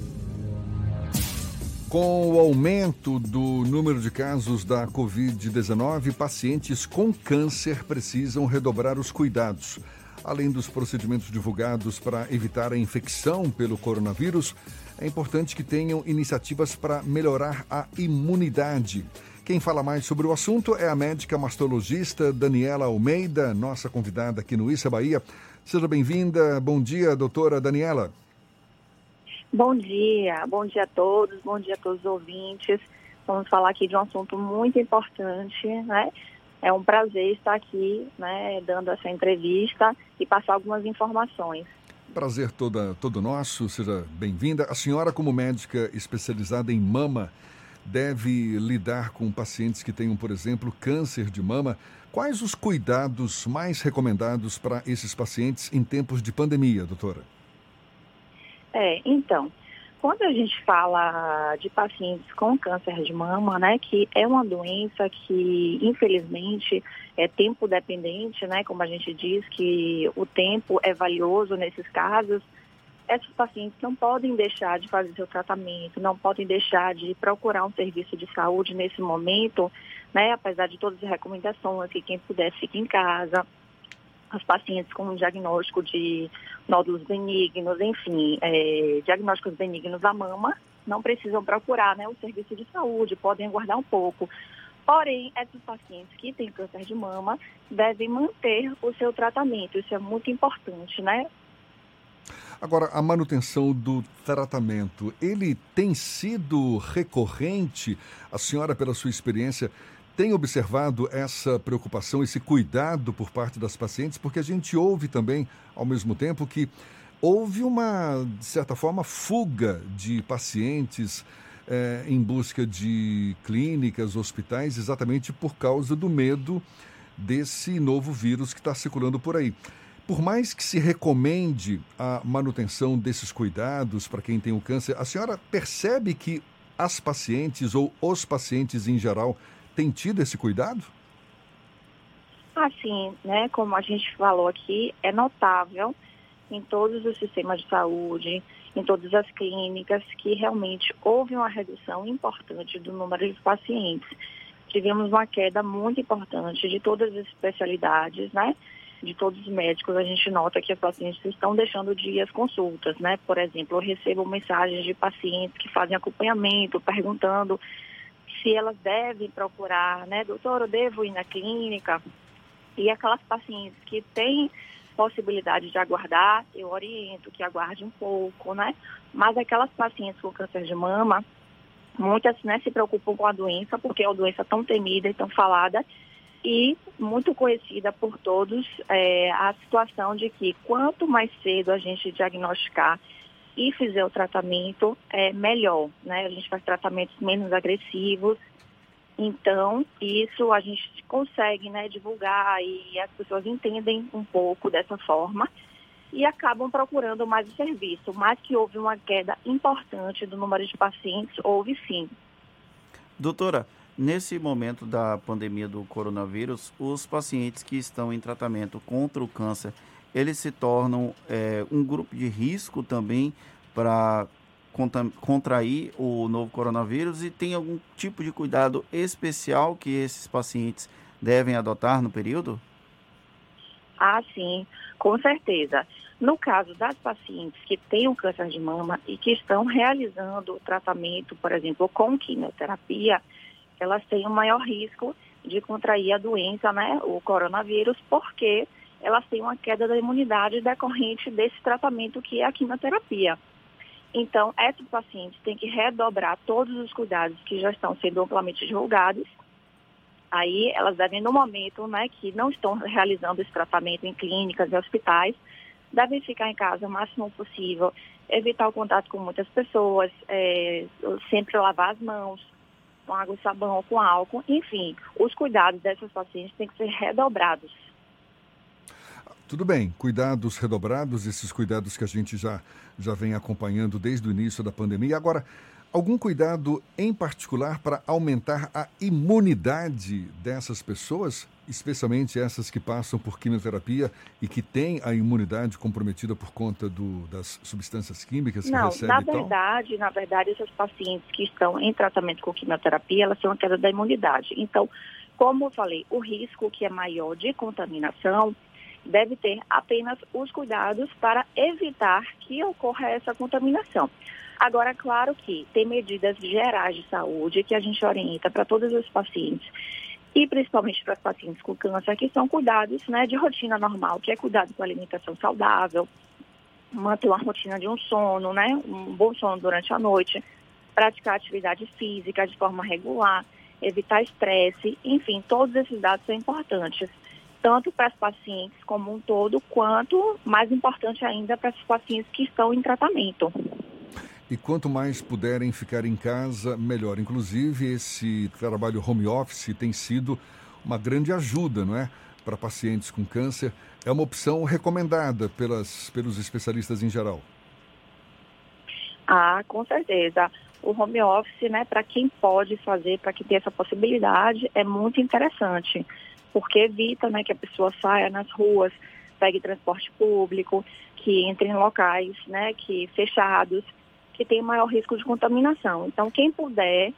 Com o aumento do número de casos da Covid-19, pacientes com câncer precisam redobrar os cuidados. Além dos procedimentos divulgados para evitar a infecção pelo coronavírus, é importante que tenham iniciativas para melhorar a imunidade. Quem fala mais sobre o assunto é a médica mastologista Daniela Almeida, nossa convidada aqui no Issa Bahia. Seja bem-vinda. Bom dia, doutora Daniela. Bom dia, bom dia a todos, bom dia a todos os ouvintes. Vamos falar aqui de um assunto muito importante, né? É um prazer estar aqui, né, dando essa entrevista e passar algumas informações. Prazer toda, todo nosso, seja bem-vinda. A senhora, como médica especializada em mama, deve lidar com pacientes que tenham, por exemplo, câncer de mama. Quais os cuidados mais recomendados para esses pacientes em tempos de pandemia, doutora? É, então, quando a gente fala de pacientes com câncer de mama, né, que é uma doença que, infelizmente, é tempo dependente, né, como a gente diz, que o tempo é valioso nesses casos, esses pacientes não podem deixar de fazer seu tratamento, não podem deixar de procurar um serviço de saúde nesse momento, né, apesar de todas as recomendações, que quem puder fique em casa, os pacientes com diagnóstico de nódulos benignos, enfim, é, diagnósticos benignos da mama, não precisam procurar né, o serviço de saúde, podem aguardar um pouco. Porém, esses pacientes que têm câncer de mama devem manter o seu tratamento, isso é muito importante, né? Agora, a manutenção do tratamento, ele tem sido recorrente? A senhora, pela sua experiência, tem observado essa preocupação, esse cuidado por parte das pacientes? Porque a gente ouve também, ao mesmo tempo, que houve uma, de certa forma, fuga de pacientes eh, em busca de clínicas, hospitais, exatamente por causa do medo desse novo vírus que está circulando por aí. Por mais que se recomende a manutenção desses cuidados para quem tem o câncer, a senhora percebe que as pacientes ou os pacientes em geral têm tido esse cuidado? Assim, né, como a gente falou aqui, é notável em todos os sistemas de saúde, em todas as clínicas, que realmente houve uma redução importante do número de pacientes. Tivemos uma queda muito importante de todas as especialidades, né? De todos os médicos, a gente nota que os pacientes estão deixando de às consultas, né? Por exemplo, eu recebo mensagens de pacientes que fazem acompanhamento, perguntando se elas devem procurar, né? Doutor, eu devo ir na clínica? E aquelas pacientes que têm possibilidade de aguardar, eu oriento que aguarde um pouco, né? Mas aquelas pacientes com câncer de mama, muitas né, se preocupam com a doença, porque é uma doença tão temida e tão falada, e muito conhecida por todos é, a situação de que quanto mais cedo a gente diagnosticar e fizer o tratamento, é melhor, né? A gente faz tratamentos menos agressivos, então, isso a gente consegue né, divulgar e as pessoas entendem um pouco dessa forma. e acabam procurando mais o serviço. Mas que houve uma queda importante do número de pacientes, houve sim. Doutora, nesse momento da pandemia do coronavírus, os pacientes que estão em tratamento contra o câncer, eles se tornam é, um grupo de risco também para contrair o novo coronavírus e tem algum tipo de cuidado especial que esses pacientes devem adotar no período? Ah, sim, com certeza. No caso das pacientes que têm o câncer de mama e que estão realizando o tratamento, por exemplo, com quimioterapia, elas têm um maior risco de contrair a doença, né, o coronavírus, porque elas têm uma queda da imunidade decorrente desse tratamento que é a quimioterapia. Então, essas pacientes têm que redobrar todos os cuidados que já estão sendo amplamente divulgados. Aí, elas devem, no momento né, que não estão realizando esse tratamento em clínicas e hospitais, devem ficar em casa o máximo possível, evitar o contato com muitas pessoas, é, sempre lavar as mãos com água e sabão ou com álcool. Enfim, os cuidados dessas pacientes têm que ser redobrados. Tudo bem, cuidados redobrados, esses cuidados que a gente já, já vem acompanhando desde o início da pandemia. Agora, algum cuidado em particular para aumentar a imunidade dessas pessoas, especialmente essas que passam por quimioterapia e que têm a imunidade comprometida por conta do, das substâncias químicas que Não, recebem? na verdade, na verdade, essas pacientes que estão em tratamento com quimioterapia, elas têm uma queda da imunidade. Então, como eu falei, o risco que é maior de contaminação deve ter apenas os cuidados para evitar que ocorra essa contaminação. Agora, claro que tem medidas gerais de saúde que a gente orienta para todos os pacientes e principalmente para os pacientes com câncer, que são cuidados né, de rotina normal, que é cuidado com alimentação saudável, manter uma rotina de um sono, né, um bom sono durante a noite, praticar atividade física de forma regular, evitar estresse, enfim, todos esses dados são importantes tanto para as pacientes como um todo, quanto, mais importante ainda, para os pacientes que estão em tratamento. E quanto mais puderem ficar em casa, melhor. Inclusive, esse trabalho home office tem sido uma grande ajuda, não é? Para pacientes com câncer. É uma opção recomendada pelas, pelos especialistas em geral. Ah, com certeza. O home office, né, para quem pode fazer, para quem tem essa possibilidade, é muito interessante porque evita né, que a pessoa saia nas ruas, pegue transporte público, que entre em locais né, que fechados, que tem maior risco de contaminação. Então, quem puder,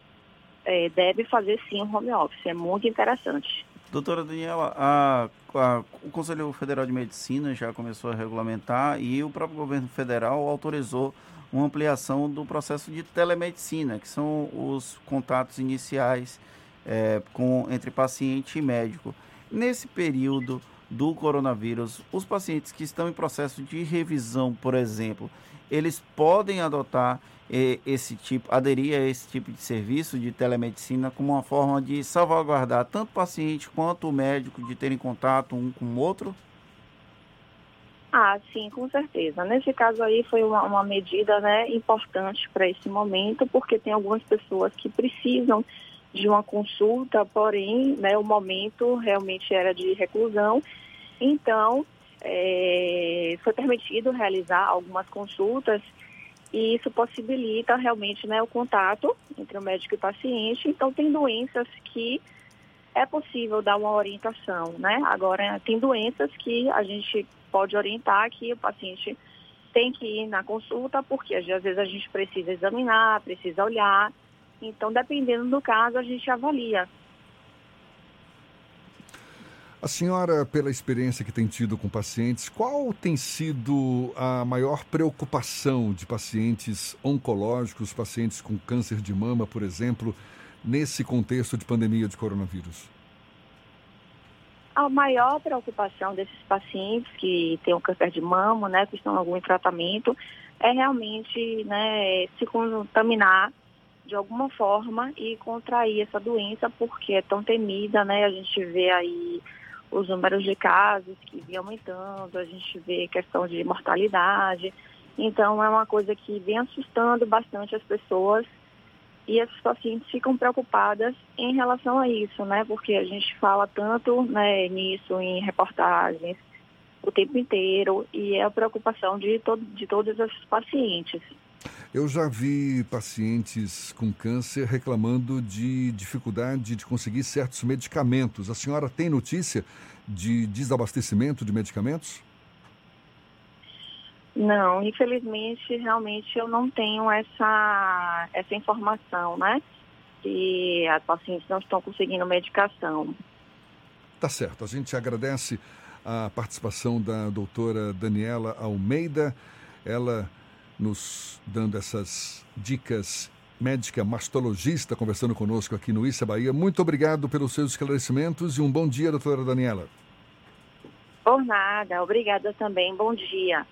é, deve fazer sim o home office, é muito interessante. Doutora Daniela, a, a, o Conselho Federal de Medicina já começou a regulamentar e o próprio governo federal autorizou uma ampliação do processo de telemedicina, que são os contatos iniciais é, com, entre paciente e médico. Nesse período do coronavírus, os pacientes que estão em processo de revisão, por exemplo, eles podem adotar eh, esse tipo, aderir a esse tipo de serviço de telemedicina como uma forma de salvaguardar tanto o paciente quanto o médico de terem contato um com o outro? Ah, sim, com certeza. Nesse caso aí foi uma, uma medida né, importante para esse momento, porque tem algumas pessoas que precisam de uma consulta, porém, né, o momento realmente era de reclusão. Então, é, foi permitido realizar algumas consultas e isso possibilita realmente né, o contato entre o médico e o paciente. Então, tem doenças que é possível dar uma orientação, né? Agora, tem doenças que a gente pode orientar que o paciente tem que ir na consulta, porque às vezes a gente precisa examinar, precisa olhar, então, dependendo do caso, a gente avalia. A senhora, pela experiência que tem tido com pacientes, qual tem sido a maior preocupação de pacientes oncológicos, pacientes com câncer de mama, por exemplo, nesse contexto de pandemia de coronavírus? A maior preocupação desses pacientes que têm um câncer de mama, né, que estão em algum tratamento, é realmente né, se contaminar de alguma forma e contrair essa doença porque é tão temida, né? A gente vê aí os números de casos que vem aumentando, a gente vê questão de mortalidade. Então é uma coisa que vem assustando bastante as pessoas e as pacientes ficam preocupadas em relação a isso, né? Porque a gente fala tanto né, nisso em reportagens, o tempo inteiro e é a preocupação de, todo, de todos os pacientes. Eu já vi pacientes com câncer reclamando de dificuldade de conseguir certos medicamentos. A senhora tem notícia de desabastecimento de medicamentos? Não, infelizmente, realmente eu não tenho essa, essa informação, né? Que as pacientes não estão conseguindo medicação. Tá certo. A gente agradece a participação da doutora Daniela Almeida, ela nos dando essas dicas médica mastologista conversando conosco aqui no Issa Bahia. Muito obrigado pelos seus esclarecimentos e um bom dia, doutora Daniela. Por nada, obrigada também, bom dia.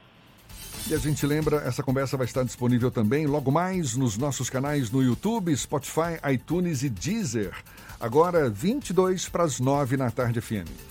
E a gente lembra, essa conversa vai estar disponível também logo mais nos nossos canais no YouTube, Spotify, iTunes e Deezer. Agora, 22 para as 9 na tarde FM.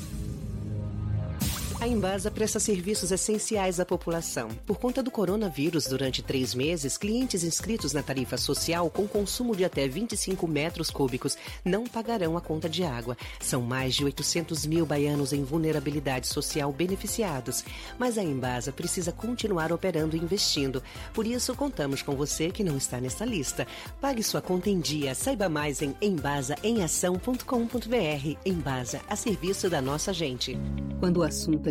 A Embasa presta serviços essenciais à população. Por conta do coronavírus, durante três meses, clientes inscritos na tarifa social com consumo de até 25 metros cúbicos não pagarão a conta de água. São mais de 800 mil baianos em vulnerabilidade social beneficiados. Mas a Embasa precisa continuar operando e investindo. Por isso, contamos com você que não está nessa lista. Pague sua conta em dia. Saiba mais em embasaemação.com.br. Embasa, a serviço da nossa gente. Quando o assunto é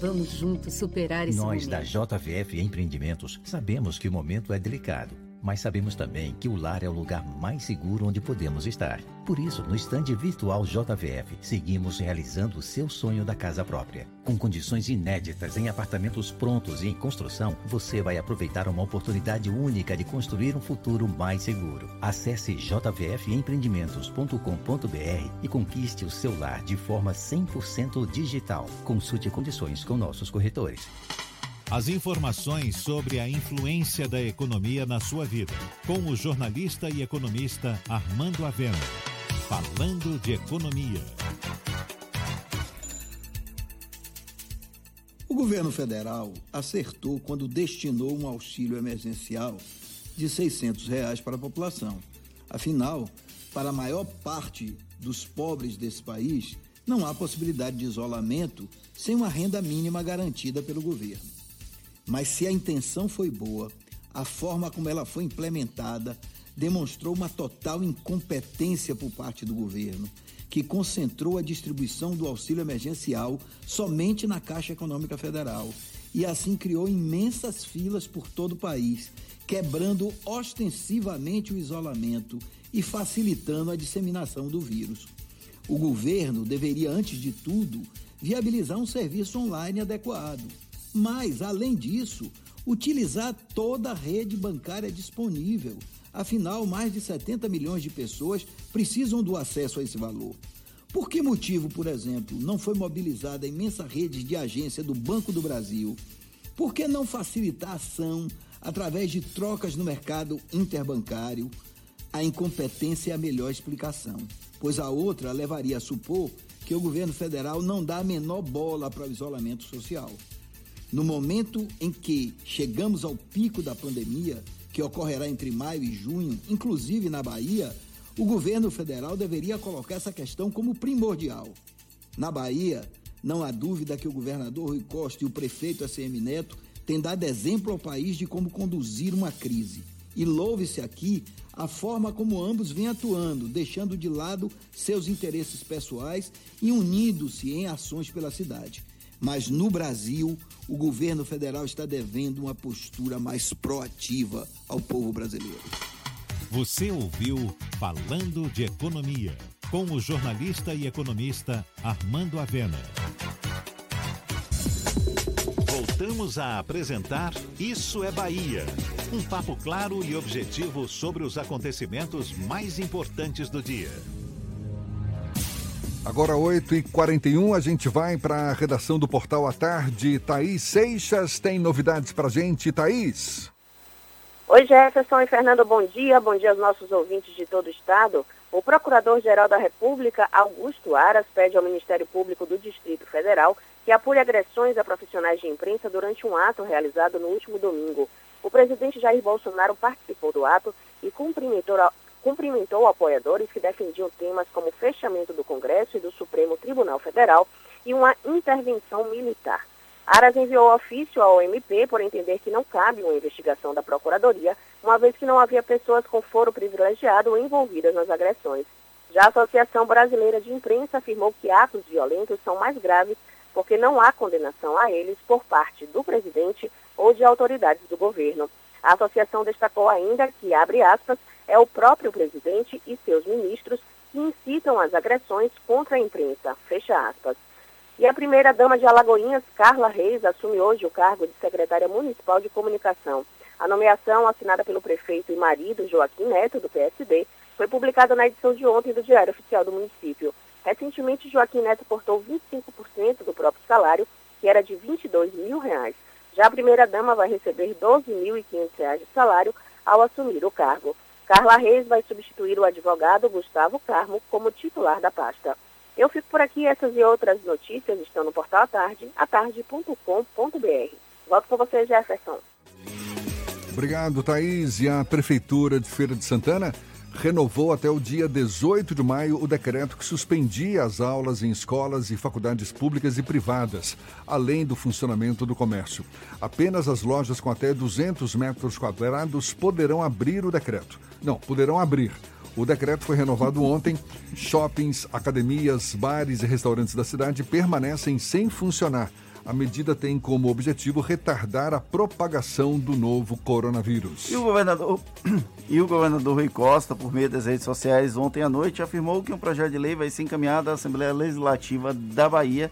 Vamos juntos superar esse Nós momento. da JVF Empreendimentos sabemos que o momento é delicado, mas sabemos também que o lar é o lugar mais seguro onde podemos estar. Por isso, no estande virtual JVF, seguimos realizando o seu sonho da casa própria. Com condições inéditas em apartamentos prontos e em construção, você vai aproveitar uma oportunidade única de construir um futuro mais seguro. Acesse jvfempreendimentos.com.br e conquiste o seu lar de forma 100% digital. Consulte condições com nossos corretores. As informações sobre a influência da economia na sua vida, com o jornalista e economista Armando Avena. Falando de economia. O governo federal acertou quando destinou um auxílio emergencial de 600 reais para a população. Afinal, para a maior parte dos pobres desse país, não há possibilidade de isolamento sem uma renda mínima garantida pelo governo. Mas se a intenção foi boa, a forma como ela foi implementada demonstrou uma total incompetência por parte do governo, que concentrou a distribuição do auxílio emergencial somente na Caixa Econômica Federal e assim criou imensas filas por todo o país, quebrando ostensivamente o isolamento e facilitando a disseminação do vírus. O governo deveria, antes de tudo, viabilizar um serviço online adequado. Mas, além disso, utilizar toda a rede bancária disponível. Afinal, mais de 70 milhões de pessoas precisam do acesso a esse valor. Por que motivo, por exemplo, não foi mobilizada a imensa rede de agência do Banco do Brasil? Por que não facilitar a ação através de trocas no mercado interbancário? A incompetência é a melhor explicação, pois a outra levaria a supor que o governo federal não dá a menor bola para o isolamento social. No momento em que chegamos ao pico da pandemia, que ocorrerá entre maio e junho, inclusive na Bahia, o governo federal deveria colocar essa questão como primordial. Na Bahia, não há dúvida que o governador Rui Costa e o prefeito ACM Neto têm dado exemplo ao país de como conduzir uma crise. E louve-se aqui a forma como ambos vêm atuando, deixando de lado seus interesses pessoais e unindo-se em ações pela cidade. Mas no Brasil, o governo federal está devendo uma postura mais proativa ao povo brasileiro. Você ouviu Falando de Economia, com o jornalista e economista Armando Avena. Voltamos a apresentar Isso é Bahia. Um papo claro e objetivo sobre os acontecimentos mais importantes do dia. Agora 8h41, a gente vai para a redação do Portal à Tarde. Thaís Seixas tem novidades para gente. Thaís. Oi, Jefferson e Fernando, bom dia. Bom dia aos nossos ouvintes de todo o estado. O Procurador-Geral da República, Augusto Aras, pede ao Ministério Público do Distrito Federal que apure agressões a profissionais de imprensa durante um ato realizado no último domingo. O presidente Jair Bolsonaro participou do ato e cumprimentou, cumprimentou apoiadores que defendiam temas como fechamento do Congresso e do Supremo Tribunal Federal e uma intervenção militar. Aras enviou ofício ao MP por entender que não cabe uma investigação da Procuradoria, uma vez que não havia pessoas com foro privilegiado envolvidas nas agressões. Já a Associação Brasileira de Imprensa afirmou que atos violentos são mais graves porque não há condenação a eles por parte do presidente ou de autoridades do governo. A associação destacou ainda que, abre aspas, é o próprio presidente e seus ministros que incitam as agressões contra a imprensa, fecha aspas. E a primeira-dama de Alagoinhas, Carla Reis, assume hoje o cargo de secretária municipal de comunicação. A nomeação, assinada pelo prefeito e marido Joaquim Neto, do PSD, foi publicada na edição de ontem do Diário Oficial do município. Recentemente, Joaquim Neto cortou 25% do próprio salário, que era de 22 mil reais. Já a primeira-dama vai receber 12.500 reais de salário ao assumir o cargo. Carla Reis vai substituir o advogado Gustavo Carmo como titular da pasta. Eu fico por aqui, essas e outras notícias estão no portal Atarde, atarde.com.br. Volto com você, Jefferson. Obrigado, Thaís. E a Prefeitura de Feira de Santana renovou até o dia 18 de maio o decreto que suspendia as aulas em escolas e faculdades públicas e privadas, além do funcionamento do comércio. Apenas as lojas com até 200 metros quadrados poderão abrir o decreto. Não, poderão abrir. O decreto foi renovado ontem. Shoppings, academias, bares e restaurantes da cidade permanecem sem funcionar. A medida tem como objetivo retardar a propagação do novo coronavírus. E o governador, e o governador Rui Costa, por meio das redes sociais, ontem à noite, afirmou que um projeto de lei vai ser encaminhado à Assembleia Legislativa da Bahia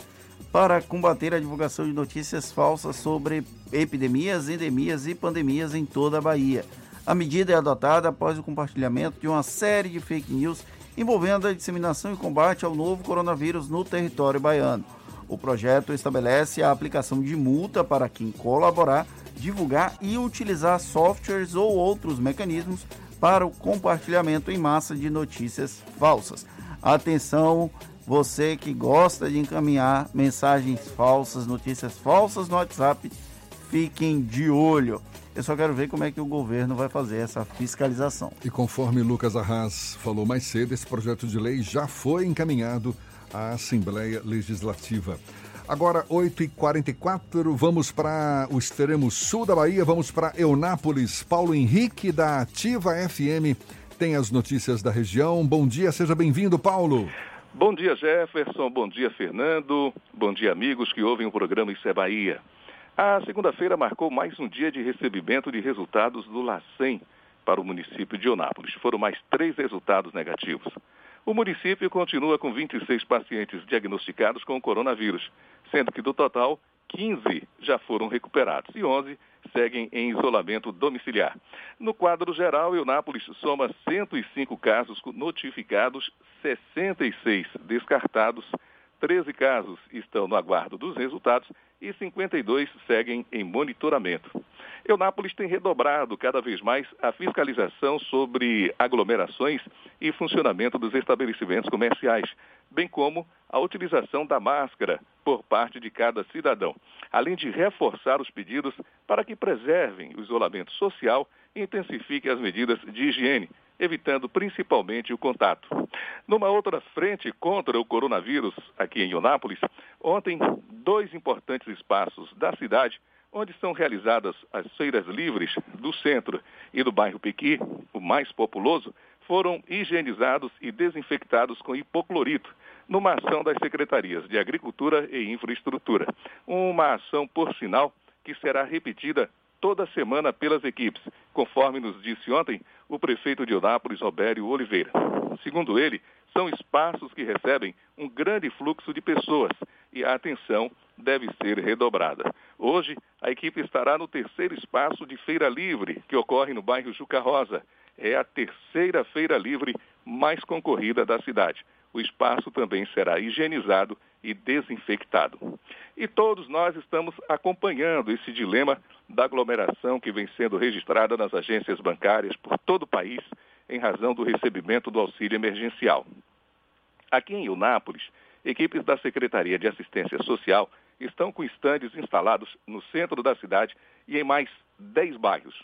para combater a divulgação de notícias falsas sobre epidemias, endemias e pandemias em toda a Bahia. A medida é adotada após o compartilhamento de uma série de fake news envolvendo a disseminação e combate ao novo coronavírus no território baiano. O projeto estabelece a aplicação de multa para quem colaborar, divulgar e utilizar softwares ou outros mecanismos para o compartilhamento em massa de notícias falsas. Atenção, você que gosta de encaminhar mensagens falsas, notícias falsas no WhatsApp, fiquem de olho. Eu só quero ver como é que o governo vai fazer essa fiscalização. E conforme Lucas Arras falou mais cedo, esse projeto de lei já foi encaminhado à Assembleia Legislativa. Agora, 8h44, vamos para o extremo sul da Bahia, vamos para Eunápolis. Paulo Henrique, da Ativa FM, tem as notícias da região. Bom dia, seja bem-vindo, Paulo. Bom dia, Jefferson. Bom dia, Fernando. Bom dia, amigos que ouvem o programa Isso é Bahia. A segunda-feira marcou mais um dia de recebimento de resultados do LACEN para o município de Onápolis. Foram mais três resultados negativos. O município continua com 26 pacientes diagnosticados com coronavírus, sendo que do total, 15 já foram recuperados e 11 seguem em isolamento domiciliar. No quadro geral, Eunápolis soma 105 casos notificados, 66 descartados, 13 casos estão no aguardo dos resultados e 52 seguem em monitoramento. Eunápolis tem redobrado cada vez mais a fiscalização sobre aglomerações e funcionamento dos estabelecimentos comerciais, bem como a utilização da máscara por parte de cada cidadão, além de reforçar os pedidos para que preservem o isolamento social e intensifiquem as medidas de higiene, evitando principalmente o contato. Numa outra frente contra o coronavírus, aqui em Eunápolis, ontem, dois importantes espaços da cidade, onde são realizadas as feiras livres do centro e do bairro Pequi, o mais populoso, foram higienizados e desinfectados com hipoclorito, numa ação das secretarias de Agricultura e Infraestrutura. Uma ação, por sinal, que será repetida toda semana pelas equipes, conforme nos disse ontem o prefeito de Eunápolis, Robério Oliveira. Segundo ele, são espaços que recebem um grande fluxo de pessoas e a atenção deve ser redobrada. Hoje, a equipe estará no terceiro espaço de Feira Livre, que ocorre no bairro Juca Rosa. É a terceira Feira Livre mais concorrida da cidade. o espaço também será higienizado e desinfectado. E todos nós estamos acompanhando esse dilema da aglomeração que vem sendo registrada nas agências bancárias por todo o país em razão do recebimento do auxílio emergencial. Aqui em Eunápolis, equipes da Secretaria de Assistência Social estão com estandes instalados no centro da cidade e em mais 10 bairros.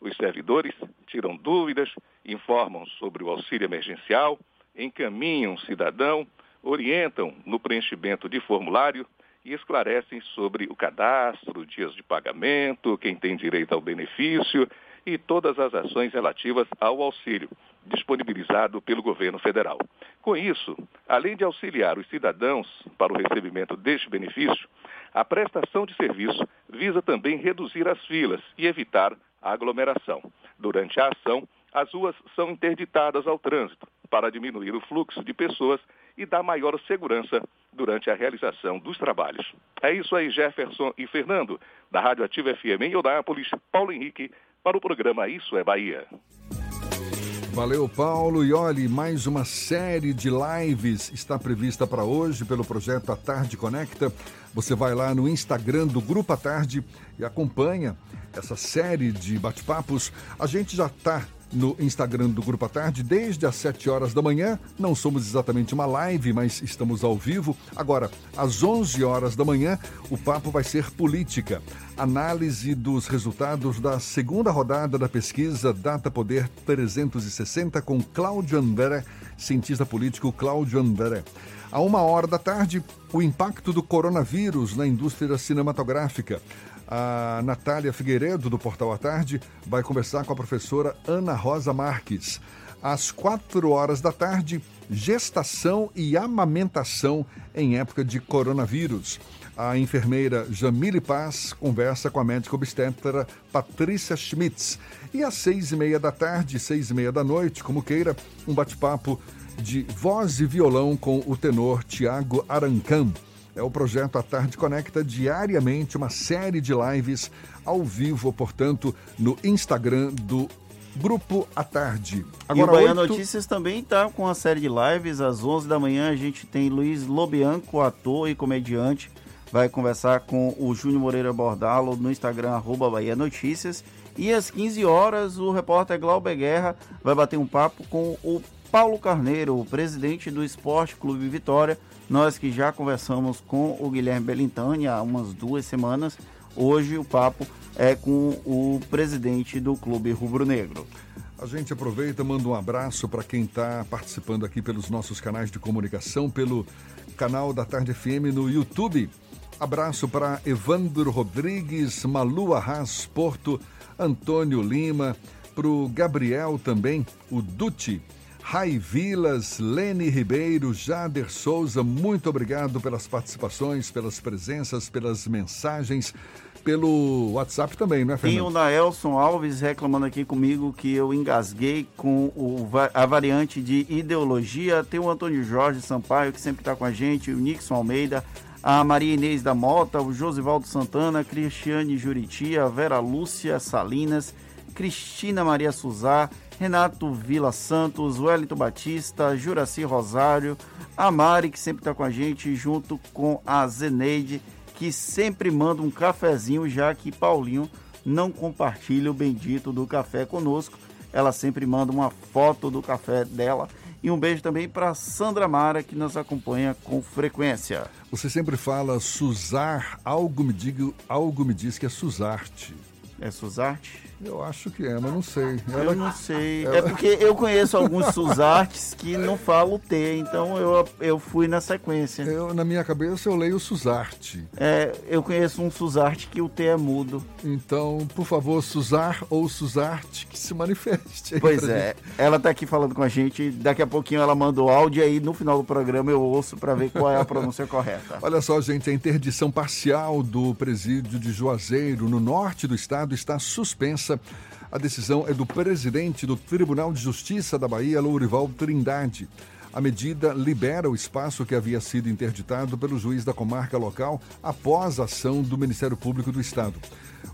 Os servidores tiram dúvidas, informam sobre o auxílio emergencial, encaminham o cidadão, orientam no preenchimento de formulário e esclarecem sobre o cadastro, dias de pagamento, quem tem direito ao benefício e todas as ações relativas ao auxílio disponibilizado pelo governo federal. Com isso, além de auxiliar os cidadãos para o recebimento deste benefício, a prestação de serviço visa também reduzir as filas e evitar a aglomeração. Durante a ação, as ruas são interditadas ao trânsito para diminuir o fluxo de pessoas e dar maior segurança durante a realização dos trabalhos. É isso aí, Jefferson e Fernando, da Rádio Ativa FM em Eunápolis, Paulo Henrique, para o programa Isso é Bahia. Valeu, Paulo. E olhe, mais uma série de lives está prevista para hoje pelo projeto A Tarde Conecta. Você vai lá no Instagram do Grupo A Tarde e acompanha essa série de bate-papos. A gente já está no Instagram do Grupo à Tarde desde as 7 horas da manhã. Não somos exatamente uma live, mas estamos ao vivo. Agora, às 11 horas da manhã, o papo vai ser política. Análise dos resultados da segunda rodada da pesquisa Data Poder 360 com Cláudio André, cientista político Cláudio André. A uma hora da tarde, o impacto do coronavírus na indústria cinematográfica. A Natália Figueiredo, do Portal à Tarde, vai conversar com a professora Ana Rosa Marques. Às quatro horas da tarde, gestação e amamentação em época de coronavírus. A enfermeira Jamile Paz conversa com a médica obstetra Patrícia Schmitz. E às seis e meia da tarde, seis e meia da noite, como queira, um bate-papo de voz e violão com o tenor Tiago Arancam. É o projeto A Tarde Conecta diariamente uma série de lives ao vivo, portanto, no Instagram do Grupo à Tarde. Agora, e o Bahia 8... Notícias também está com uma série de lives. Às 11 da manhã a gente tem Luiz Lobianco, ator e comediante. Vai conversar com o Júnior Moreira Bordalo no Instagram, arroba Bahia Notícias. E às 15 horas o repórter Glauber Guerra vai bater um papo com o Paulo Carneiro, o presidente do Esporte Clube Vitória, nós que já conversamos com o Guilherme Belintani há umas duas semanas, hoje o papo é com o presidente do Clube Rubro Negro. A gente aproveita, manda um abraço para quem está participando aqui pelos nossos canais de comunicação, pelo canal da Tarde FM no YouTube. Abraço para Evandro Rodrigues, Malu Arras Porto, Antônio Lima, para o Gabriel também, o Duti, Rai Vilas, Lene Ribeiro, Jader Souza, muito obrigado pelas participações, pelas presenças, pelas mensagens, pelo WhatsApp também, não é, Fernando? Tem o Naelson Alves reclamando aqui comigo que eu engasguei com o, a variante de ideologia. Tem o Antônio Jorge Sampaio, que sempre está com a gente, o Nixon Almeida, a Maria Inês da Mota, o Josivaldo Santana, Cristiane Juriti, a Vera Lúcia Salinas, Cristina Maria Suzá, Renato Vila Santos, Wellington Batista, Juraci Rosário, a Mari, que sempre está com a gente, junto com a Zeneide, que sempre manda um cafezinho, já que Paulinho não compartilha o bendito do café conosco. Ela sempre manda uma foto do café dela. E um beijo também para Sandra Mara, que nos acompanha com frequência. Você sempre fala Suzar, algo me, diga, algo me diz que é Suzarte. É Suzarte? Eu acho que é, mas não sei. Ela... Eu não sei. Ela... É porque eu conheço alguns Suzartes que não falam T, então eu, eu fui na sequência. Eu, na minha cabeça eu leio Suzarte. É, eu conheço um Suzarte que o T é mudo. Então, por favor, Suzar ou Suzarte, que se manifeste. Pois é, gente. ela está aqui falando com a gente, daqui a pouquinho ela manda o áudio aí no final do programa eu ouço para ver qual é a pronúncia correta. Olha só, gente, a interdição parcial do presídio de Juazeiro, no norte do estado, está suspensa a decisão é do presidente do Tribunal de Justiça da Bahia, Lourival Trindade. A medida libera o espaço que havia sido interditado pelo juiz da comarca local após a ação do Ministério Público do Estado.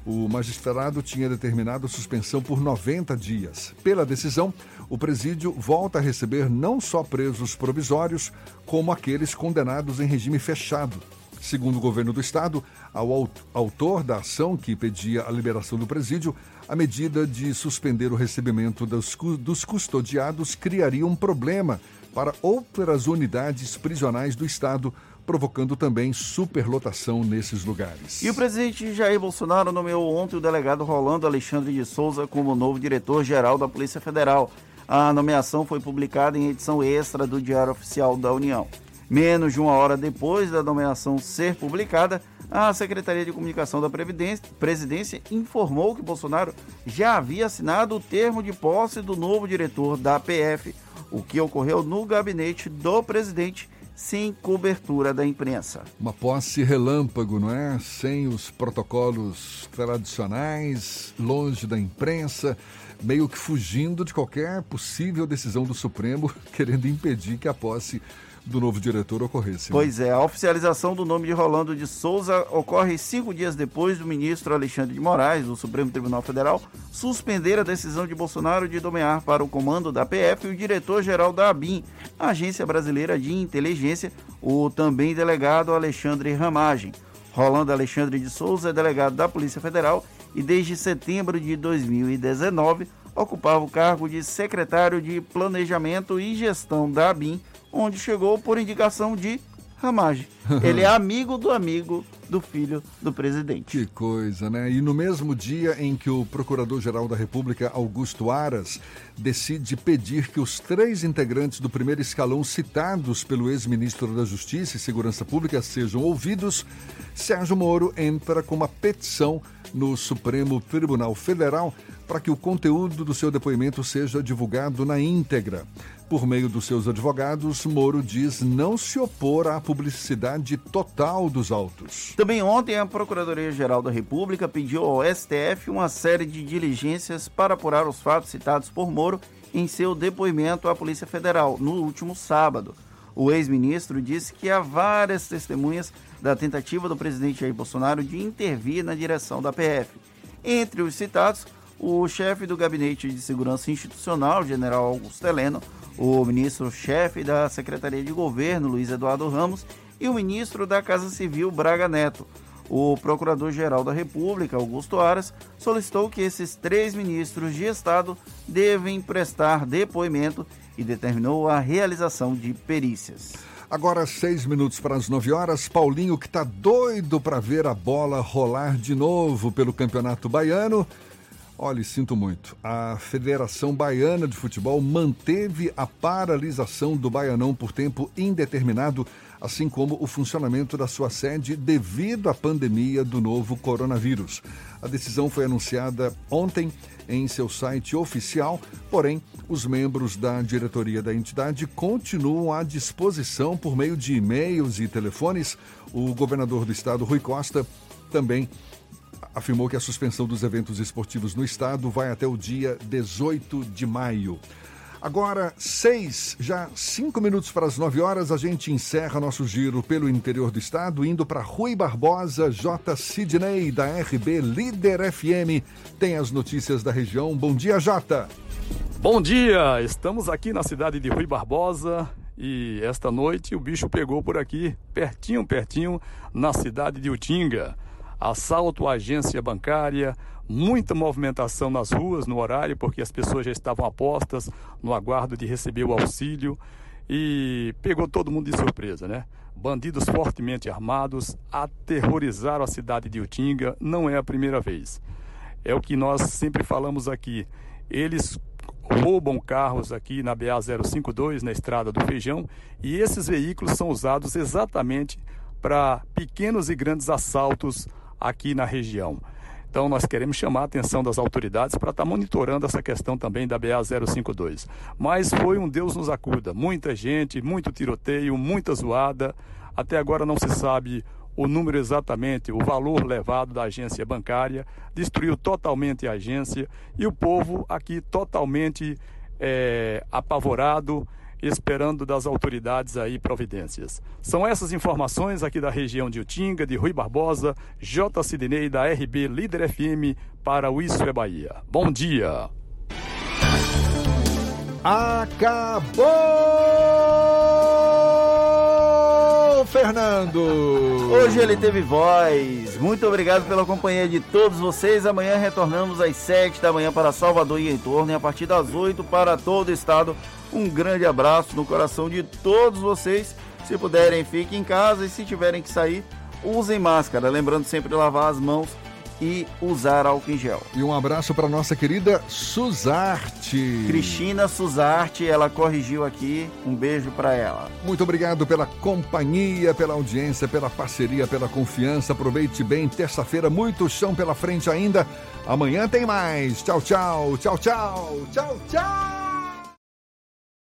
O magistrado tinha determinado suspensão por 90 dias. Pela decisão, o presídio volta a receber não só presos provisórios, como aqueles condenados em regime fechado. Segundo o governo do estado, ao autor da ação que pedia a liberação do presídio, a medida de suspender o recebimento dos, dos custodiados criaria um problema para outras unidades prisionais do estado, provocando também superlotação nesses lugares. E o presidente Jair Bolsonaro nomeou ontem o delegado Rolando Alexandre de Souza como novo diretor-geral da Polícia Federal. A nomeação foi publicada em edição extra do Diário Oficial da União. Menos de uma hora depois da nomeação ser publicada, a Secretaria de Comunicação da Presidência informou que Bolsonaro já havia assinado o termo de posse do novo diretor da PF, o que ocorreu no gabinete do presidente sem cobertura da imprensa. Uma posse relâmpago, não é? Sem os protocolos tradicionais, longe da imprensa, meio que fugindo de qualquer possível decisão do Supremo, querendo impedir que a posse do novo diretor ocorresse. Né? Pois é, a oficialização do nome de Rolando de Souza ocorre cinco dias depois do ministro Alexandre de Moraes, do Supremo Tribunal Federal, suspender a decisão de Bolsonaro de nomear para o comando da PF o diretor-geral da ABIN, Agência Brasileira de Inteligência, o também delegado Alexandre Ramagem. Rolando Alexandre de Souza é delegado da Polícia Federal e desde setembro de 2019 ocupava o cargo de secretário de Planejamento e Gestão da ABIN, onde chegou por indicação de Ramage. Ele é amigo do amigo do filho do presidente. Que coisa, né? E no mesmo dia em que o Procurador-Geral da República, Augusto Aras, decide pedir que os três integrantes do primeiro escalão citados pelo ex-ministro da Justiça e Segurança Pública sejam ouvidos, Sérgio Moro entra com uma petição no Supremo Tribunal Federal para que o conteúdo do seu depoimento seja divulgado na íntegra. Por meio dos seus advogados, Moro diz não se opor à publicidade total dos autos. Também ontem, a Procuradoria-Geral da República pediu ao STF uma série de diligências para apurar os fatos citados por Moro em seu depoimento à Polícia Federal no último sábado. O ex-ministro disse que há várias testemunhas da tentativa do presidente Jair Bolsonaro de intervir na direção da PF. Entre os citados, o chefe do Gabinete de Segurança Institucional, general Augusto Heleno, o ministro-chefe da Secretaria de Governo, Luiz Eduardo Ramos, e o ministro da Casa Civil, Braga Neto. O Procurador-Geral da República, Augusto Aras, solicitou que esses três ministros de Estado devem prestar depoimento e determinou a realização de perícias. Agora, seis minutos para as nove horas. Paulinho, que está doido para ver a bola rolar de novo pelo Campeonato Baiano. Olha, sinto muito. A Federação Baiana de Futebol manteve a paralisação do Baianão por tempo indeterminado, assim como o funcionamento da sua sede devido à pandemia do novo coronavírus. A decisão foi anunciada ontem em seu site oficial, porém, os membros da diretoria da entidade continuam à disposição por meio de e-mails e telefones. O governador do estado, Rui Costa, também afirmou que a suspensão dos eventos esportivos no estado vai até o dia 18 de maio. Agora, seis, já cinco minutos para as nove horas, a gente encerra nosso giro pelo interior do estado, indo para Rui Barbosa, J. Sidney, da RB Líder FM. Tem as notícias da região. Bom dia, Jota. Bom dia, estamos aqui na cidade de Rui Barbosa e esta noite o bicho pegou por aqui, pertinho, pertinho, na cidade de Utinga assalto à agência bancária, muita movimentação nas ruas no horário, porque as pessoas já estavam apostas no aguardo de receber o auxílio e pegou todo mundo de surpresa, né? Bandidos fortemente armados aterrorizaram a cidade de Utinga, não é a primeira vez. É o que nós sempre falamos aqui. Eles roubam carros aqui na BA 052, na estrada do Feijão, e esses veículos são usados exatamente para pequenos e grandes assaltos aqui na região. Então nós queremos chamar a atenção das autoridades para estar tá monitorando essa questão também da BA 052. Mas foi um Deus nos acuda, muita gente, muito tiroteio, muita zoada. Até agora não se sabe o número exatamente, o valor levado da agência bancária, destruiu totalmente a agência e o povo aqui totalmente é, apavorado esperando das autoridades aí providências. São essas informações aqui da região de Utinga, de Rui Barbosa, J. Sidney da RB Líder FM para o Isso é Bahia. Bom dia. Acabou, Fernando! Hoje ele teve voz. Muito obrigado pela companhia de todos vocês. Amanhã retornamos às 7 da manhã para Salvador e em torno e a partir das 8 para todo o estado. Um grande abraço no coração de todos vocês. Se puderem, fiquem em casa e se tiverem que sair, usem máscara. Lembrando sempre de lavar as mãos e usar álcool em gel. E um abraço para nossa querida Suzarte. Cristina Suzarte, ela corrigiu aqui. Um beijo para ela. Muito obrigado pela companhia, pela audiência, pela parceria, pela confiança. Aproveite bem. Terça-feira, muito chão pela frente ainda. Amanhã tem mais. Tchau, tchau. Tchau, tchau. Tchau, tchau.